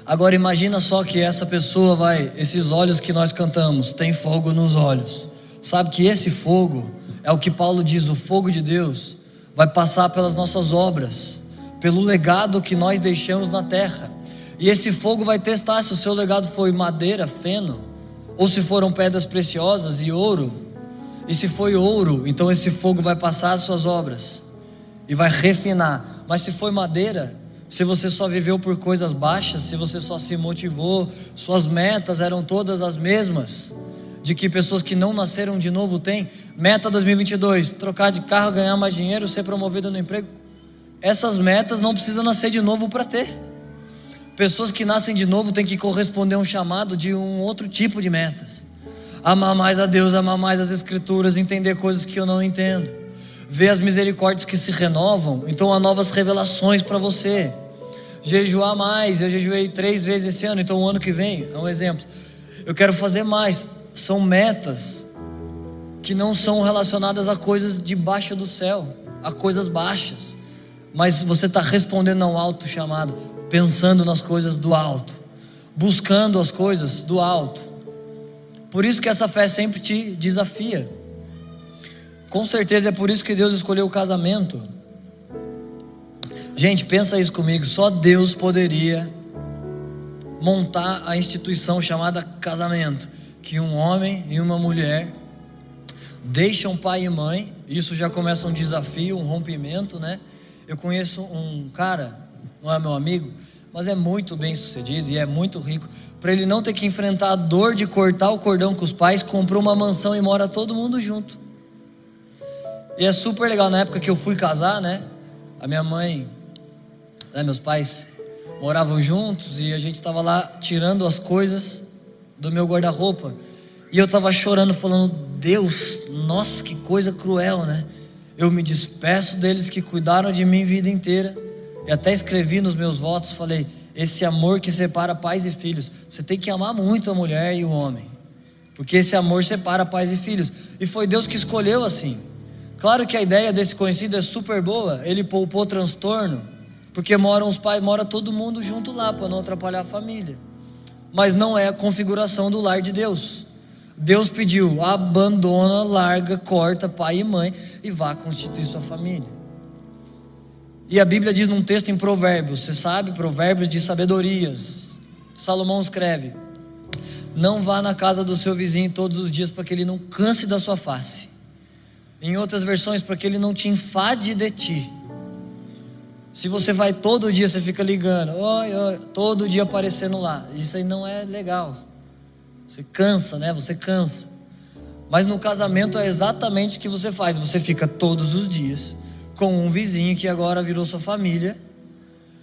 Agora imagina só que essa pessoa vai, esses olhos que nós cantamos, tem fogo nos olhos. Sabe que esse fogo é o que Paulo diz, o fogo de Deus vai passar pelas nossas obras pelo legado que nós deixamos na terra. E esse fogo vai testar se o seu legado foi madeira, feno, ou se foram pedras preciosas e ouro. E se foi ouro, então esse fogo vai passar as suas obras e vai refinar. Mas se foi madeira, se você só viveu por coisas baixas, se você só se motivou, suas metas eram todas as mesmas, de que pessoas que não nasceram de novo têm. Meta 2022: trocar de carro, ganhar mais dinheiro, ser promovido no emprego essas metas não precisam nascer de novo para ter. Pessoas que nascem de novo têm que corresponder a um chamado de um outro tipo de metas. Amar mais a Deus, amar mais as Escrituras, entender coisas que eu não entendo. Ver as misericórdias que se renovam, então há novas revelações para você. Jejuar mais, eu jejuei três vezes esse ano, então o ano que vem, é um exemplo. Eu quero fazer mais. São metas que não são relacionadas a coisas debaixo do céu, a coisas baixas mas você está respondendo ao alto chamado, pensando nas coisas do alto, buscando as coisas do alto. Por isso que essa fé sempre te desafia. Com certeza é por isso que Deus escolheu o casamento. Gente, pensa isso comigo, só Deus poderia montar a instituição chamada casamento, que um homem e uma mulher deixam pai e mãe, isso já começa um desafio, um rompimento, né? Eu conheço um cara, não é meu amigo, mas é muito bem sucedido e é muito rico. Para ele não ter que enfrentar a dor de cortar o cordão com os pais, comprou uma mansão e mora todo mundo junto. E é super legal. Na época que eu fui casar, né? A minha mãe, né, meus pais moravam juntos e a gente estava lá tirando as coisas do meu guarda-roupa. E eu estava chorando, falando: Deus, nossa, que coisa cruel, né? Eu me despeço deles que cuidaram de mim vida inteira. E até escrevi nos meus votos, falei: esse amor que separa pais e filhos. Você tem que amar muito a mulher e o homem, porque esse amor separa pais e filhos. E foi Deus que escolheu assim. Claro que a ideia desse conhecido é super boa. Ele poupou transtorno, porque moram os pais, mora todo mundo junto lá para não atrapalhar a família. Mas não é a configuração do lar de Deus. Deus pediu: abandona, larga, corta pai e mãe e vá constituir sua família. E a Bíblia diz num texto em Provérbios, você sabe, Provérbios de sabedorias. Salomão escreve: Não vá na casa do seu vizinho todos os dias para que ele não canse da sua face. Em outras versões, para que ele não te enfade de ti. Se você vai todo dia, você fica ligando, oi, oi, todo dia aparecendo lá. Isso aí não é legal. Você cansa, né? Você cansa. Mas no casamento é exatamente o que você faz. Você fica todos os dias com um vizinho que agora virou sua família.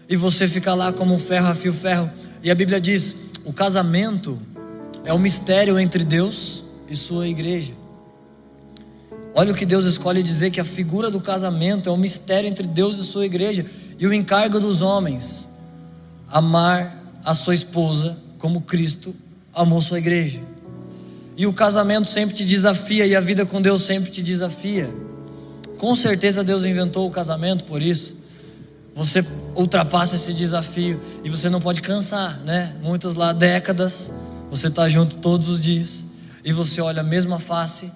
E você fica lá como um ferro a fio ferro. E a Bíblia diz: o casamento é um mistério entre Deus e sua igreja. Olha o que Deus escolhe dizer que a figura do casamento é um mistério entre Deus e sua igreja. E o encargo dos homens amar a sua esposa como Cristo amou sua igreja. E o casamento sempre te desafia e a vida com Deus sempre te desafia. Com certeza Deus inventou o casamento por isso. Você ultrapassa esse desafio e você não pode cansar, né? Muitas lá décadas, você está junto todos os dias e você olha a mesma face.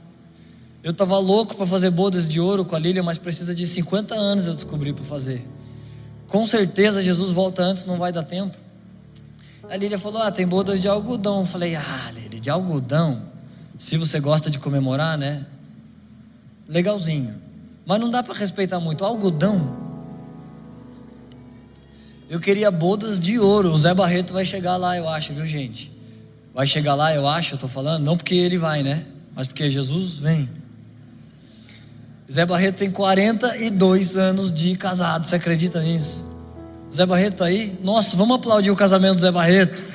Eu estava louco para fazer bodas de ouro com a Lília, mas precisa de 50 anos eu descobri para fazer. Com certeza Jesus volta antes, não vai dar tempo. A Lília falou: Ah, tem bodas de algodão. Eu falei: Ah, Lília, de algodão? Se você gosta de comemorar, né? Legalzinho. Mas não dá para respeitar muito. Algodão. Eu queria bodas de ouro. O Zé Barreto vai chegar lá, eu acho, viu, gente? Vai chegar lá, eu acho, eu tô falando, não porque ele vai, né? Mas porque Jesus vem. Zé Barreto tem 42 anos de casado, você acredita nisso? Zé Barreto tá aí? Nossa, vamos aplaudir o casamento do Zé Barreto.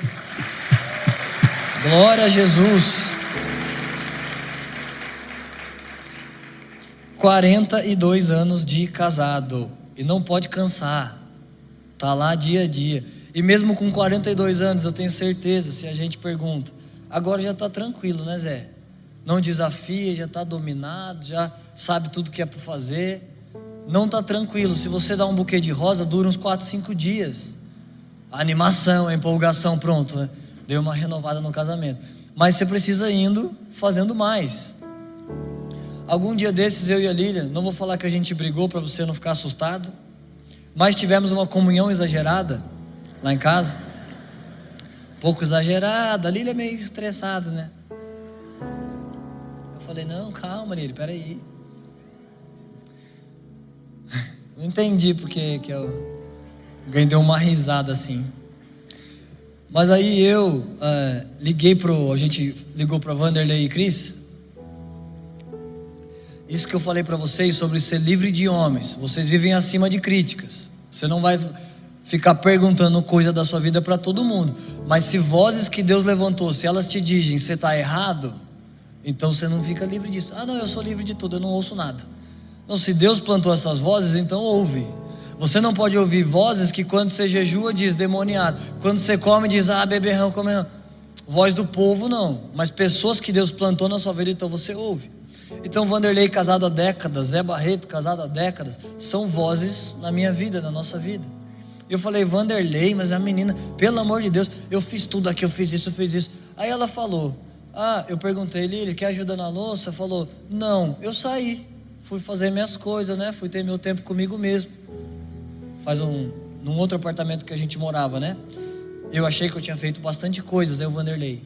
Glória a Jesus. 42 anos de casado e não pode cansar. Tá lá dia a dia. E mesmo com 42 anos, eu tenho certeza, se a gente pergunta, agora já está tranquilo, né, Zé? Não desafia, já está dominado, já sabe tudo que é para fazer. Não está tranquilo. Se você dá um buquê de rosa, dura uns 4, 5 dias. A animação, a empolgação, pronto. Né? Deu uma renovada no casamento. Mas você precisa indo fazendo mais. Algum dia desses, eu e a Lília, não vou falar que a gente brigou para você não ficar assustado, mas tivemos uma comunhão exagerada lá em casa. Um pouco exagerada, a Lília é meio estressada, né? Eu falei, não, calma, Lília, peraí. Não entendi porque que eu ganhei uma risada assim. Mas aí eu é, liguei pro, a gente ligou para Vanderlei e Cris isso que eu falei para vocês sobre ser livre de homens. Vocês vivem acima de críticas. Você não vai ficar perguntando coisa da sua vida para todo mundo. Mas se vozes que Deus levantou, se elas te dizem você está errado, então você não fica livre disso. Ah, não, eu sou livre de tudo, eu não ouço nada. Não, se Deus plantou essas vozes, então ouve. Você não pode ouvir vozes que quando você jejua diz demoniado, quando você come diz ah beberrão, comerrão. Voz do povo não, mas pessoas que Deus plantou na sua vida, então você ouve. Então, Vanderlei casado há décadas, Zé Barreto casado há décadas, são vozes na minha vida, na nossa vida. Eu falei, Vanderlei, mas a menina, pelo amor de Deus, eu fiz tudo aqui, eu fiz isso, eu fiz isso. Aí ela falou, ah, eu perguntei, ele quer ajuda na louça? Falou, não, eu saí, fui fazer minhas coisas, né? Fui ter meu tempo comigo mesmo. Faz um, num outro apartamento que a gente morava, né? Eu achei que eu tinha feito bastante coisas, eu, Vanderlei.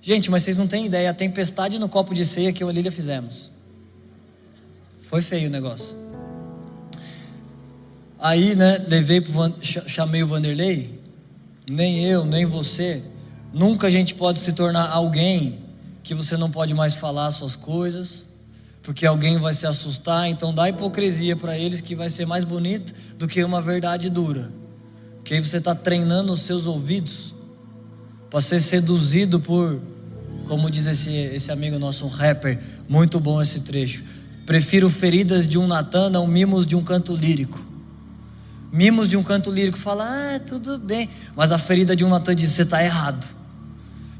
Gente, mas vocês não têm ideia, a tempestade no copo de ceia que eu e a Lília fizemos. Foi feio o negócio. Aí, né, levei pro chamei o Vanderlei. Nem eu, nem você. Nunca a gente pode se tornar alguém que você não pode mais falar as suas coisas, porque alguém vai se assustar. Então dá hipocrisia para eles que vai ser mais bonito do que uma verdade dura. Porque aí você está treinando os seus ouvidos para ser seduzido por, como diz esse, esse amigo nosso, um rapper, muito bom esse trecho. Prefiro feridas de um Natan a um mimos de um canto lírico. Mimos de um canto lírico fala, ah, tudo bem. Mas a ferida de um Natan diz, você está errado.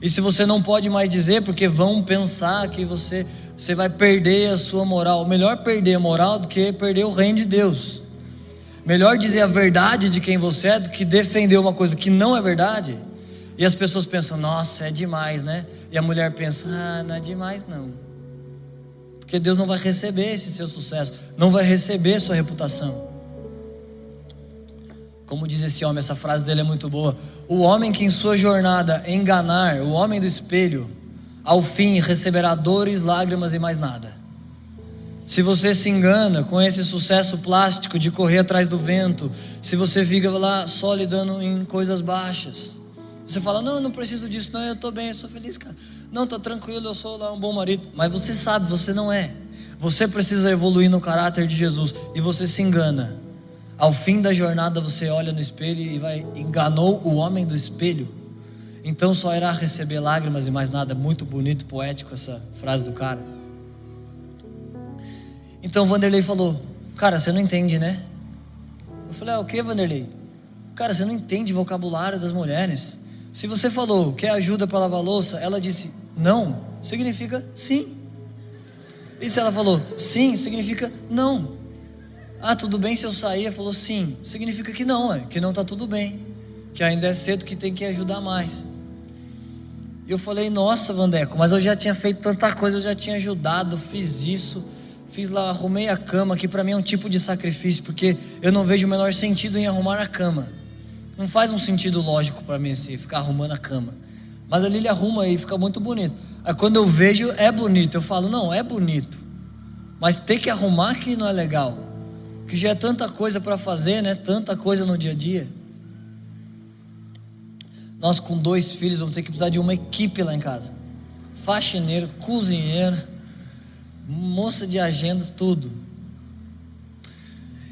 E se você não pode mais dizer, porque vão pensar que você, você vai perder a sua moral. Melhor perder a moral do que perder o reino de Deus. Melhor dizer a verdade de quem você é do que defender uma coisa que não é verdade. E as pessoas pensam, nossa, é demais, né? E a mulher pensa, ah, não é demais não. Porque Deus não vai receber esse seu sucesso, não vai receber sua reputação. Como diz esse homem, essa frase dele é muito boa. O homem que em sua jornada enganar, o homem do espelho, ao fim receberá dores, lágrimas e mais nada. Se você se engana com esse sucesso plástico de correr atrás do vento, se você fica lá só lidando em coisas baixas, você fala, não, eu não preciso disso, não, eu estou bem, eu sou feliz, cara. Não, está tranquilo, eu sou lá um bom marido. Mas você sabe, você não é. Você precisa evoluir no caráter de Jesus e você se engana. Ao fim da jornada você olha no espelho e vai, enganou o homem do espelho. Então só irá receber lágrimas e mais nada. Muito bonito, poético essa frase do cara. Então Vanderlei falou: Cara, você não entende, né? Eu falei: Ah, o que, Vanderlei? Cara, você não entende vocabulário das mulheres. Se você falou quer ajuda para lavar louça, ela disse não, significa sim. E se ela falou sim, significa não. Ah, tudo bem se eu sair? Ela falou sim, significa que não, é, que não está tudo bem, que ainda é cedo, que tem que ajudar mais. E eu falei, nossa, Vandeco, mas eu já tinha feito tanta coisa, eu já tinha ajudado, fiz isso, fiz lá, arrumei a cama, que para mim é um tipo de sacrifício, porque eu não vejo o menor sentido em arrumar a cama. Não faz um sentido lógico para mim assim, ficar arrumando a cama. Mas ali ele arruma e fica muito bonito. Aí quando eu vejo, é bonito. Eu falo, não, é bonito. Mas ter que arrumar que não é legal. Que já é tanta coisa para fazer, né? Tanta coisa no dia a dia. Nós com dois filhos vamos ter que precisar de uma equipe lá em casa. Faxineiro, cozinheiro, moça de agendas, tudo.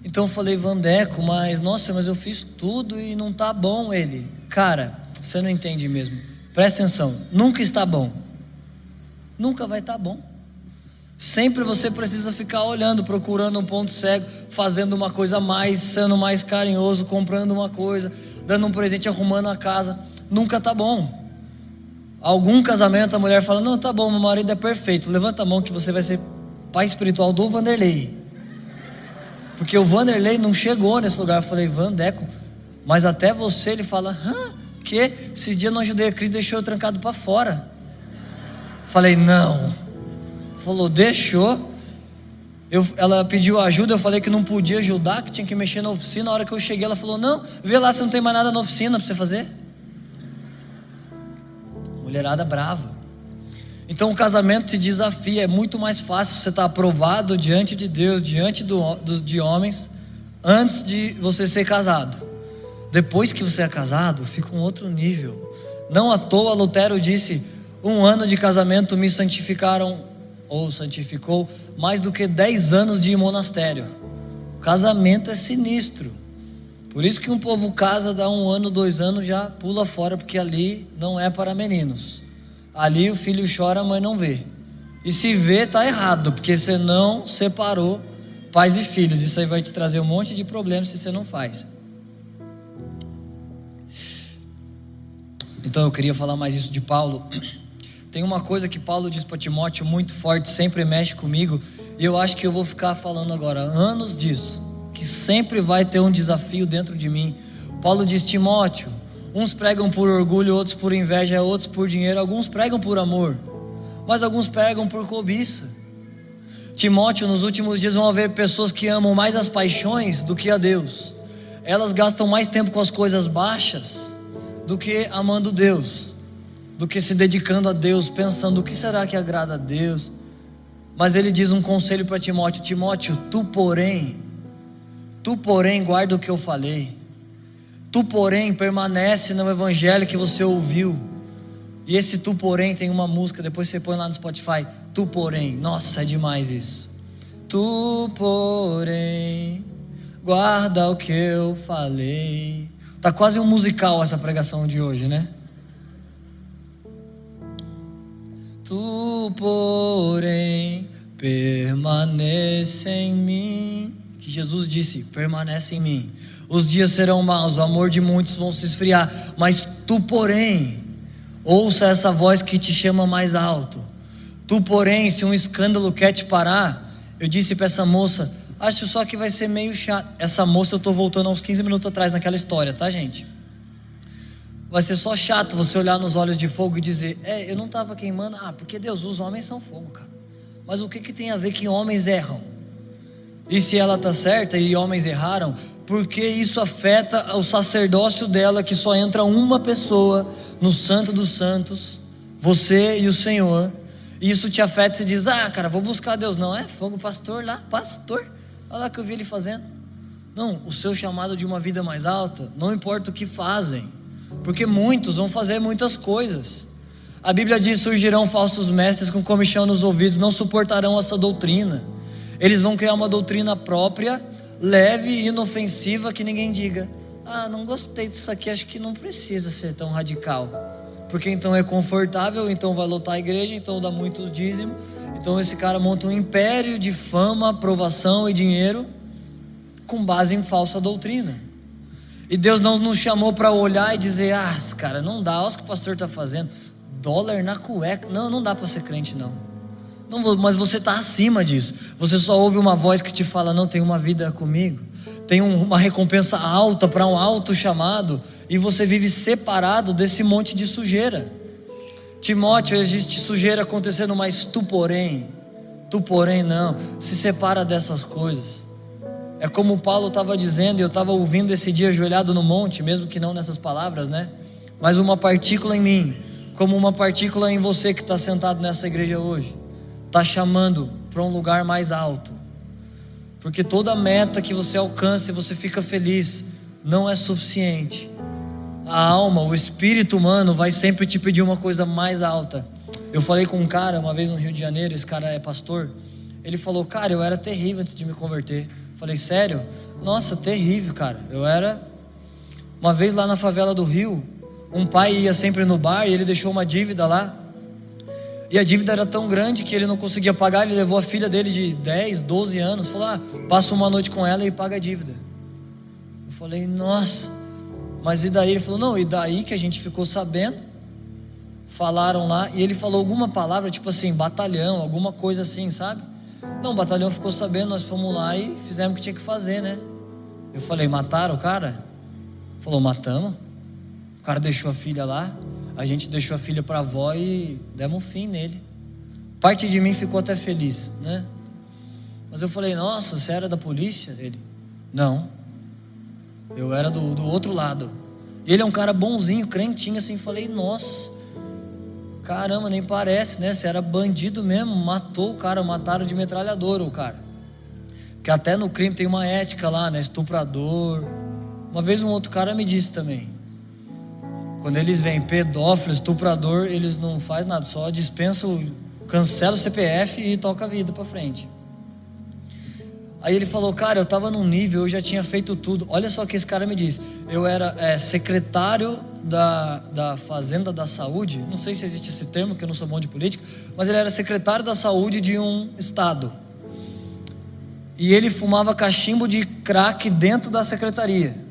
Então eu falei, Vandeco, mas nossa, mas eu fiz tudo e não tá bom ele. Cara, você não entende mesmo. Presta atenção, nunca está bom. Nunca vai estar tá bom. Sempre você precisa ficar olhando, procurando um ponto cego, fazendo uma coisa mais, sendo mais carinhoso, comprando uma coisa, dando um presente, arrumando a casa. Nunca está bom. Algum casamento a mulher fala: Não, tá bom, meu marido é perfeito. Levanta a mão que você vai ser pai espiritual do Vanderlei. Porque o Vanderlei não chegou nesse lugar. Eu falei: Vandeco, mas até você, ele fala: Hã? Que? Esses dias não ajudei a Cris, deixou eu trancado para fora. Falei, não. Falou, deixou. Eu, ela pediu ajuda, eu falei que não podia ajudar, que tinha que mexer na oficina. Na hora que eu cheguei, ela falou: Não, vê lá se não tem mais nada na oficina para você fazer. Mulherada brava. Então o casamento te desafia, é muito mais fácil você estar aprovado diante de Deus, diante do, do, de homens, antes de você ser casado. Depois que você é casado, fica um outro nível. Não à toa Lutero disse: um ano de casamento me santificaram, ou santificou, mais do que dez anos de monastério. O casamento é sinistro. Por isso que um povo casa, dá um ano, dois anos, já pula fora, porque ali não é para meninos. Ali o filho chora, a mãe não vê. E se vê, está errado, porque você não separou pais e filhos. Isso aí vai te trazer um monte de problemas se você não faz. Então eu queria falar mais isso de Paulo. Tem uma coisa que Paulo diz para Timóteo muito forte, sempre mexe comigo, e eu acho que eu vou ficar falando agora anos disso, que sempre vai ter um desafio dentro de mim. Paulo diz: Timóteo, uns pregam por orgulho, outros por inveja, outros por dinheiro, alguns pregam por amor, mas alguns pregam por cobiça. Timóteo, nos últimos dias vão haver pessoas que amam mais as paixões do que a Deus. Elas gastam mais tempo com as coisas baixas do que amando Deus, do que se dedicando a Deus, pensando o que será que agrada a Deus. Mas ele diz um conselho para Timóteo: Timóteo, tu porém, tu porém guarda o que eu falei, tu porém permanece no evangelho que você ouviu. E esse tu porém tem uma música, depois você põe lá no Spotify, tu porém, nossa, é demais isso. Tu porém guarda o que eu falei. Tá quase um musical essa pregação de hoje, né? Tu, porém, permanece em mim. Que Jesus disse: permanece em mim. Os dias serão maus, o amor de muitos vão se esfriar, mas tu, porém, ouça essa voz que te chama mais alto. Tu, porém, se um escândalo quer te parar, eu disse para essa moça: Acho só que vai ser meio chato. Essa moça eu estou voltando uns 15 minutos atrás naquela história, tá, gente? Vai ser só chato você olhar nos olhos de fogo e dizer: É, eu não estava queimando. Ah, porque Deus, os homens são fogo, cara. Mas o que, que tem a ver que homens erram? E se ela está certa e homens erraram, porque isso afeta o sacerdócio dela, que só entra uma pessoa no Santo dos Santos, você e o Senhor. E isso te afeta e você diz: Ah, cara, vou buscar Deus. Não é fogo, pastor lá, pastor. Olha lá que eu vi ele fazendo. Não, o seu chamado de uma vida mais alta, não importa o que fazem, porque muitos vão fazer muitas coisas. A Bíblia diz: surgirão falsos mestres com comichão nos ouvidos, não suportarão essa doutrina. Eles vão criar uma doutrina própria, leve e inofensiva, que ninguém diga: Ah, não gostei disso aqui, acho que não precisa ser tão radical. Porque então é confortável, então vai lotar a igreja, então dá muitos dízimos então esse cara monta um império de fama, aprovação e dinheiro com base em falsa doutrina. E Deus não nos chamou para olhar e dizer: ah, cara, não dá, olha o que o pastor está fazendo. Dólar na cueca. Não, não dá para ser crente, não. Não mas você está acima disso. Você só ouve uma voz que te fala: não, tem uma vida comigo. Tem uma recompensa alta para um alto chamado. E você vive separado desse monte de sujeira. Timóteo, existe sujeira acontecendo, mas tu, porém, tu, porém, não. Se separa dessas coisas. É como Paulo estava dizendo, e eu estava ouvindo esse dia ajoelhado no monte, mesmo que não nessas palavras, né? Mas uma partícula em mim, como uma partícula em você que está sentado nessa igreja hoje, está chamando para um lugar mais alto. Porque toda meta que você alcança e você fica feliz não é suficiente. A alma, o espírito humano vai sempre te pedir uma coisa mais alta. Eu falei com um cara uma vez no Rio de Janeiro, esse cara é pastor. Ele falou: Cara, eu era terrível antes de me converter. Falei, sério? Nossa, terrível, cara. Eu era. Uma vez lá na favela do Rio, um pai ia sempre no bar e ele deixou uma dívida lá. E a dívida era tão grande que ele não conseguia pagar. Ele levou a filha dele de 10, 12 anos. Falou: ah, passa uma noite com ela e paga a dívida. Eu falei: nossa, mas e daí? Ele falou: não, e daí que a gente ficou sabendo. Falaram lá e ele falou alguma palavra, tipo assim, batalhão, alguma coisa assim, sabe? Não, o batalhão ficou sabendo, nós fomos lá e fizemos o que tinha que fazer, né? Eu falei, mataram o cara? Falou, matamos. O cara deixou a filha lá, a gente deixou a filha para a avó e demos um fim nele. Parte de mim ficou até feliz, né? Mas eu falei, nossa, você era da polícia? Ele, não. Eu era do, do outro lado. Ele é um cara bonzinho, crentinho, assim. Falei, nossa. Caramba, nem parece, né? Você era bandido mesmo, matou o cara, mataram de metralhadora o cara. Que até no crime tem uma ética lá, né? Estuprador. Uma vez um outro cara me disse também. Quando eles vêm pedófilo, estuprador, eles não faz nada, só dispensa, cancela o CPF e toca a vida para frente. Aí ele falou, cara, eu estava num nível, eu já tinha feito tudo. Olha só que esse cara me disse. Eu era é, secretário da, da Fazenda da Saúde, não sei se existe esse termo, que eu não sou bom de política, mas ele era secretário da saúde de um estado. E ele fumava cachimbo de crack dentro da secretaria.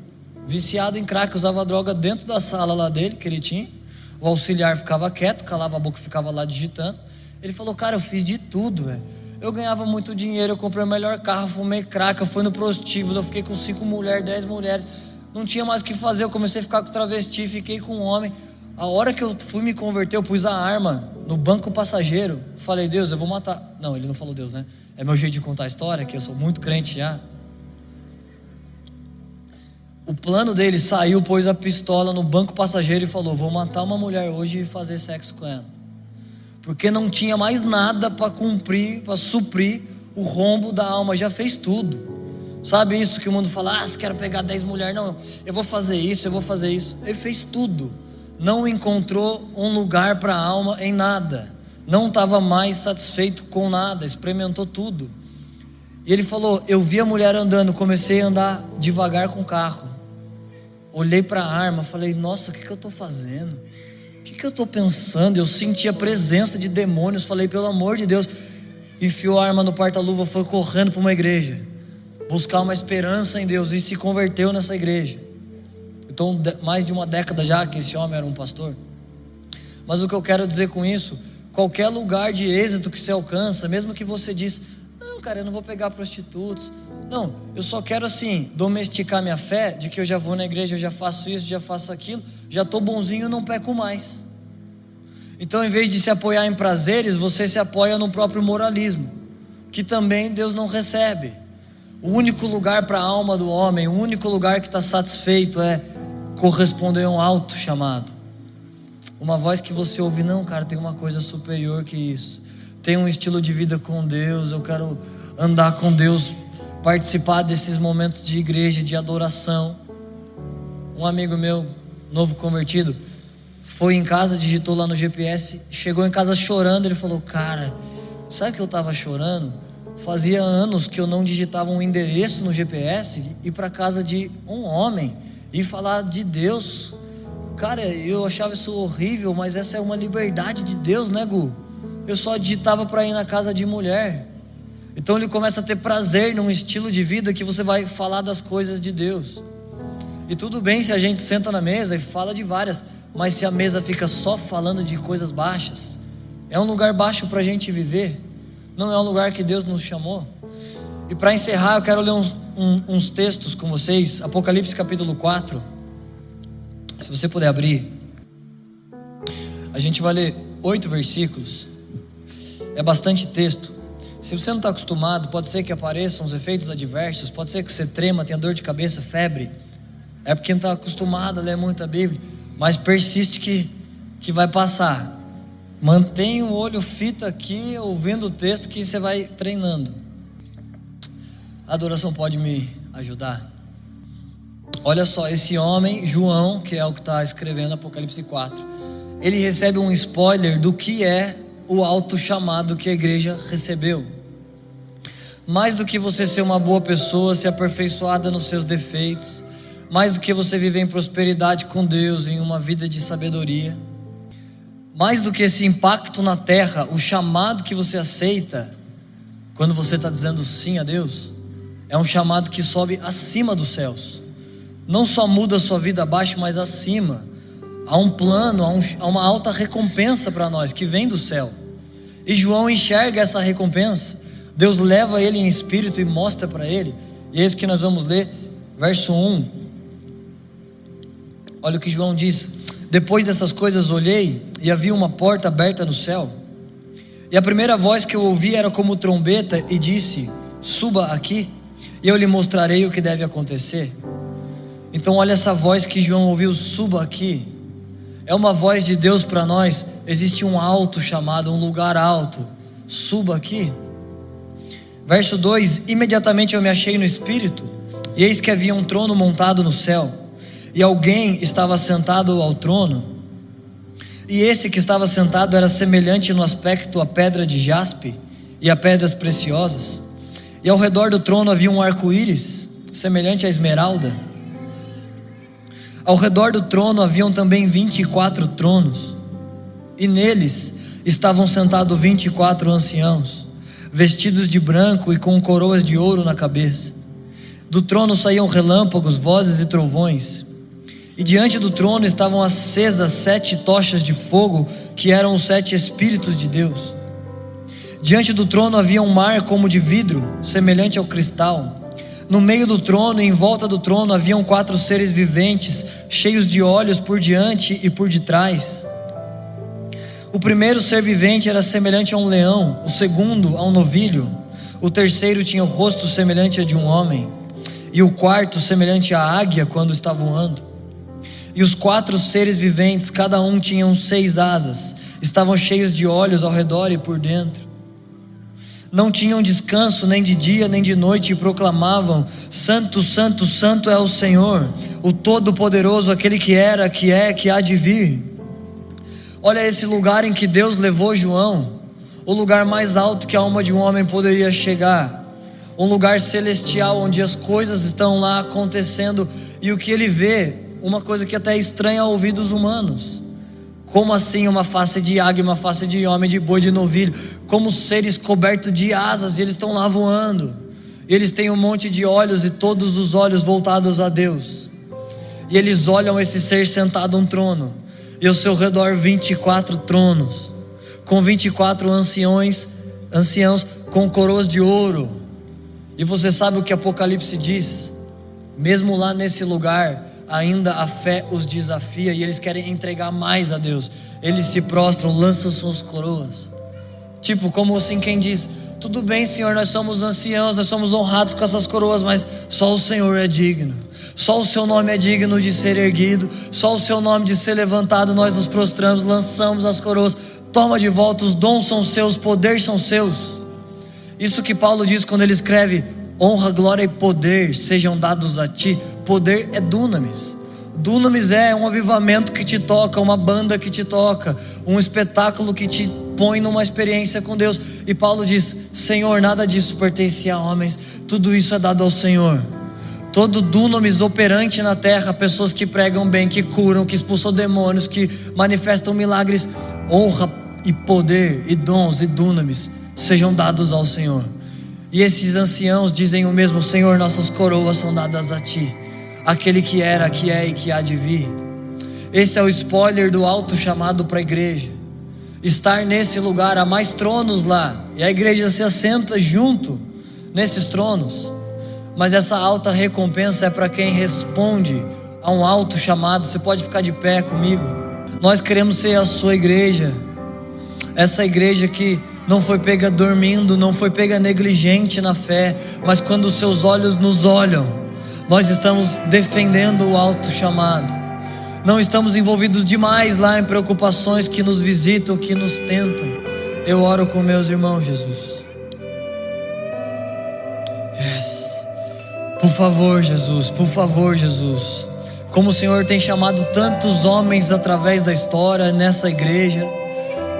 Viciado em crack, usava droga dentro da sala lá dele, que ele tinha. O auxiliar ficava quieto, calava a boca e ficava lá digitando. Ele falou: Cara, eu fiz de tudo, velho. Eu ganhava muito dinheiro, eu comprei o melhor carro, fumei crack, eu fui no prostíbulo, eu fiquei com cinco mulheres, dez mulheres não tinha mais o que fazer, eu comecei a ficar com travesti, fiquei com um homem. A hora que eu fui me converter, eu pus a arma no banco passageiro. Falei, Deus, eu vou matar. Não, ele não falou Deus, né? É meu jeito de contar a história, que eu sou muito crente já. O plano dele saiu, pôs a pistola no banco passageiro e falou: Vou matar uma mulher hoje e fazer sexo com ela. Porque não tinha mais nada para cumprir, para suprir o rombo da alma, já fez tudo. Sabe isso que o mundo fala, ah, se quero pegar dez mulheres, não, eu vou fazer isso, eu vou fazer isso. Ele fez tudo, não encontrou um lugar para a alma em nada, não estava mais satisfeito com nada, experimentou tudo. E ele falou: Eu vi a mulher andando, comecei a andar devagar com o carro. Olhei para a arma, falei: Nossa, o que, que eu estou fazendo? O que, que eu estou pensando? Eu senti a presença de demônios, falei: Pelo amor de Deus. Enfiou a arma no porta-luva, foi correndo para uma igreja buscar uma esperança em Deus e se converteu nessa igreja. Então, mais de uma década já que esse homem era um pastor. Mas o que eu quero dizer com isso, qualquer lugar de êxito que você alcança, mesmo que você diz, não, cara, eu não vou pegar prostitutos. Não, eu só quero assim, domesticar minha fé, de que eu já vou na igreja, eu já faço isso, já faço aquilo, já estou bonzinho, não peco mais. Então, em vez de se apoiar em prazeres, você se apoia no próprio moralismo, que também Deus não recebe. O único lugar para a alma do homem, o único lugar que está satisfeito é corresponder a um alto chamado. Uma voz que você ouve, não, cara, tem uma coisa superior que isso. Tem um estilo de vida com Deus, eu quero andar com Deus, participar desses momentos de igreja, de adoração. Um amigo meu, novo convertido, foi em casa, digitou lá no GPS, chegou em casa chorando, ele falou: "Cara, sabe que eu estava chorando? Fazia anos que eu não digitava um endereço no GPS e para casa de um homem e falar de Deus. Cara, eu achava isso horrível, mas essa é uma liberdade de Deus, né, Gu? Eu só digitava para ir na casa de mulher. Então ele começa a ter prazer num estilo de vida que você vai falar das coisas de Deus. E tudo bem se a gente senta na mesa e fala de várias, mas se a mesa fica só falando de coisas baixas, é um lugar baixo para a gente viver, não é um lugar que Deus nos chamou. E para encerrar, eu quero ler uns, um, uns textos com vocês, Apocalipse capítulo 4. Se você puder abrir, a gente vai ler oito versículos, é bastante texto. Se você não está acostumado, pode ser que apareçam os efeitos adversos, pode ser que você trema, tenha dor de cabeça, febre. É porque não está acostumado a ler muito a Bíblia, mas persiste que, que vai passar. Mantenha o olho fito aqui, ouvindo o texto, que você vai treinando. A adoração pode me ajudar? Olha só, esse homem, João, que é o que está escrevendo Apocalipse 4, ele recebe um spoiler do que é o alto chamado que a igreja recebeu. Mais do que você ser uma boa pessoa, ser aperfeiçoada nos seus defeitos, mais do que você viver em prosperidade com Deus, em uma vida de sabedoria, mais do que esse impacto na terra, o chamado que você aceita quando você está dizendo sim a Deus, é um chamado que sobe acima dos céus. Não só muda a sua vida abaixo, mas acima. Há um plano, há, um, há uma alta recompensa para nós que vem do céu. E João enxerga essa recompensa. Deus leva ele em espírito e mostra para ele. E é isso que nós vamos ler, verso 1. Olha o que João diz: Depois dessas coisas olhei e havia uma porta aberta no céu. E a primeira voz que eu ouvi era como trombeta e disse: Suba aqui, e eu lhe mostrarei o que deve acontecer. Então, olha essa voz que João ouviu: Suba aqui. É uma voz de Deus para nós. Existe um alto chamado, um lugar alto. Suba aqui. Verso 2: Imediatamente eu me achei no espírito, e eis que havia um trono montado no céu, e alguém estava sentado ao trono. E esse que estava sentado era semelhante no aspecto à pedra de jaspe e a pedras preciosas. E ao redor do trono havia um arco-íris, semelhante à esmeralda. Ao redor do trono haviam também vinte e quatro tronos, e neles estavam sentados vinte e quatro anciãos vestidos de branco e com coroas de ouro na cabeça. Do trono saíam relâmpagos, vozes e trovões. E diante do trono estavam acesas sete tochas de fogo, que eram os sete Espíritos de Deus. Diante do trono havia um mar como de vidro, semelhante ao cristal. No meio do trono e em volta do trono haviam quatro seres viventes, cheios de olhos por diante e por detrás o primeiro ser vivente era semelhante a um leão, o segundo a um novilho, o terceiro tinha o rosto semelhante a de um homem, e o quarto semelhante à águia quando está voando. E os quatro seres viventes, cada um tinha seis asas, estavam cheios de olhos ao redor e por dentro. Não tinham descanso nem de dia nem de noite e proclamavam: Santo, Santo, Santo é o Senhor, o Todo-Poderoso, aquele que era, que é, que há de vir. Olha esse lugar em que Deus levou João, o lugar mais alto que a alma de um homem poderia chegar, um lugar celestial onde as coisas estão lá acontecendo e o que ele vê, uma coisa que até é estranha a ouvidos humanos. Como assim uma face de águia, uma face de homem, de boi, de novilho? Como seres cobertos de asas e eles estão lá voando. Eles têm um monte de olhos e todos os olhos voltados a Deus. E eles olham esse ser sentado num trono e ao seu redor 24 tronos, com 24 anciões, anciãos com coroas de ouro. E você sabe o que Apocalipse diz? Mesmo lá nesse lugar, ainda a fé os desafia e eles querem entregar mais a Deus. Eles se prostram, lançam suas coroas. Tipo, como assim quem diz: Tudo bem, Senhor, nós somos anciãos, nós somos honrados com essas coroas, mas só o Senhor é digno. Só o seu nome é digno de ser erguido, só o seu nome de ser levantado. Nós nos prostramos, lançamos as coroas. Toma de volta, os dons são seus, poder são seus. Isso que Paulo diz quando ele escreve: honra, glória e poder sejam dados a ti. Poder é dunamis. Dunamis é um avivamento que te toca, uma banda que te toca, um espetáculo que te põe numa experiência com Deus. E Paulo diz: Senhor, nada disso pertence a homens, tudo isso é dado ao Senhor todo dunamis operante na terra, pessoas que pregam bem, que curam, que expulsam demônios, que manifestam milagres, honra e poder e dons e dunamis sejam dados ao Senhor. E esses anciãos dizem o mesmo: Senhor, nossas coroas são dadas a ti. aquele que era, que é e que há de vir. Esse é o spoiler do alto chamado para a igreja. Estar nesse lugar, há mais tronos lá, e a igreja se assenta junto nesses tronos. Mas essa alta recompensa é para quem responde a um alto chamado. Você pode ficar de pé comigo? Nós queremos ser a sua igreja, essa igreja que não foi pega dormindo, não foi pega negligente na fé, mas quando os seus olhos nos olham, nós estamos defendendo o alto chamado. Não estamos envolvidos demais lá em preocupações que nos visitam, que nos tentam. Eu oro com meus irmãos, Jesus. Por favor, Jesus, por favor, Jesus. Como o Senhor tem chamado tantos homens através da história nessa igreja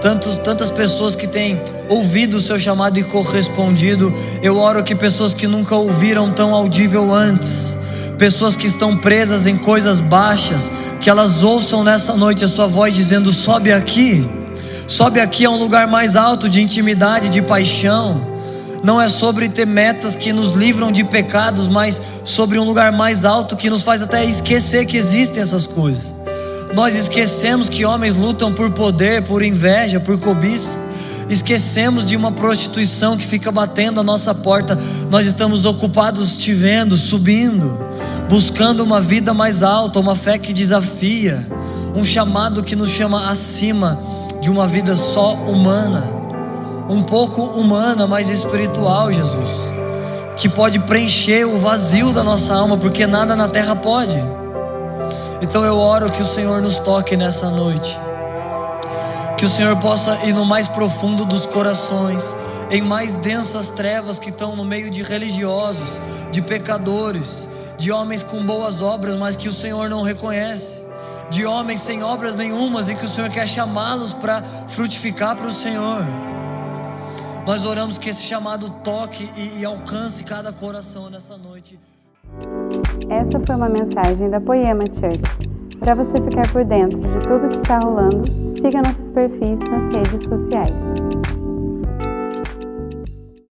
tantos, tantas pessoas que têm ouvido o seu chamado e correspondido. Eu oro que pessoas que nunca ouviram tão audível antes, pessoas que estão presas em coisas baixas, que elas ouçam nessa noite a sua voz dizendo: sobe aqui, sobe aqui a um lugar mais alto de intimidade, de paixão. Não é sobre ter metas que nos livram de pecados, mas sobre um lugar mais alto que nos faz até esquecer que existem essas coisas. Nós esquecemos que homens lutam por poder, por inveja, por cobiça. Esquecemos de uma prostituição que fica batendo a nossa porta. Nós estamos ocupados te vendo, subindo, buscando uma vida mais alta, uma fé que desafia, um chamado que nos chama acima de uma vida só humana, um pouco humana, mas espiritual, Jesus, que pode preencher o vazio da nossa alma, porque nada na terra pode. Então eu oro que o Senhor nos toque nessa noite. Que o Senhor possa ir no mais profundo dos corações, em mais densas trevas que estão no meio de religiosos, de pecadores, de homens com boas obras, mas que o Senhor não reconhece, de homens sem obras nenhumas e que o Senhor quer chamá-los para frutificar para o Senhor. Nós oramos que esse chamado toque e, e alcance cada coração nessa noite. Essa foi uma mensagem da Poema Church. Para você ficar por dentro de tudo que está rolando, siga nossos perfis nas redes sociais.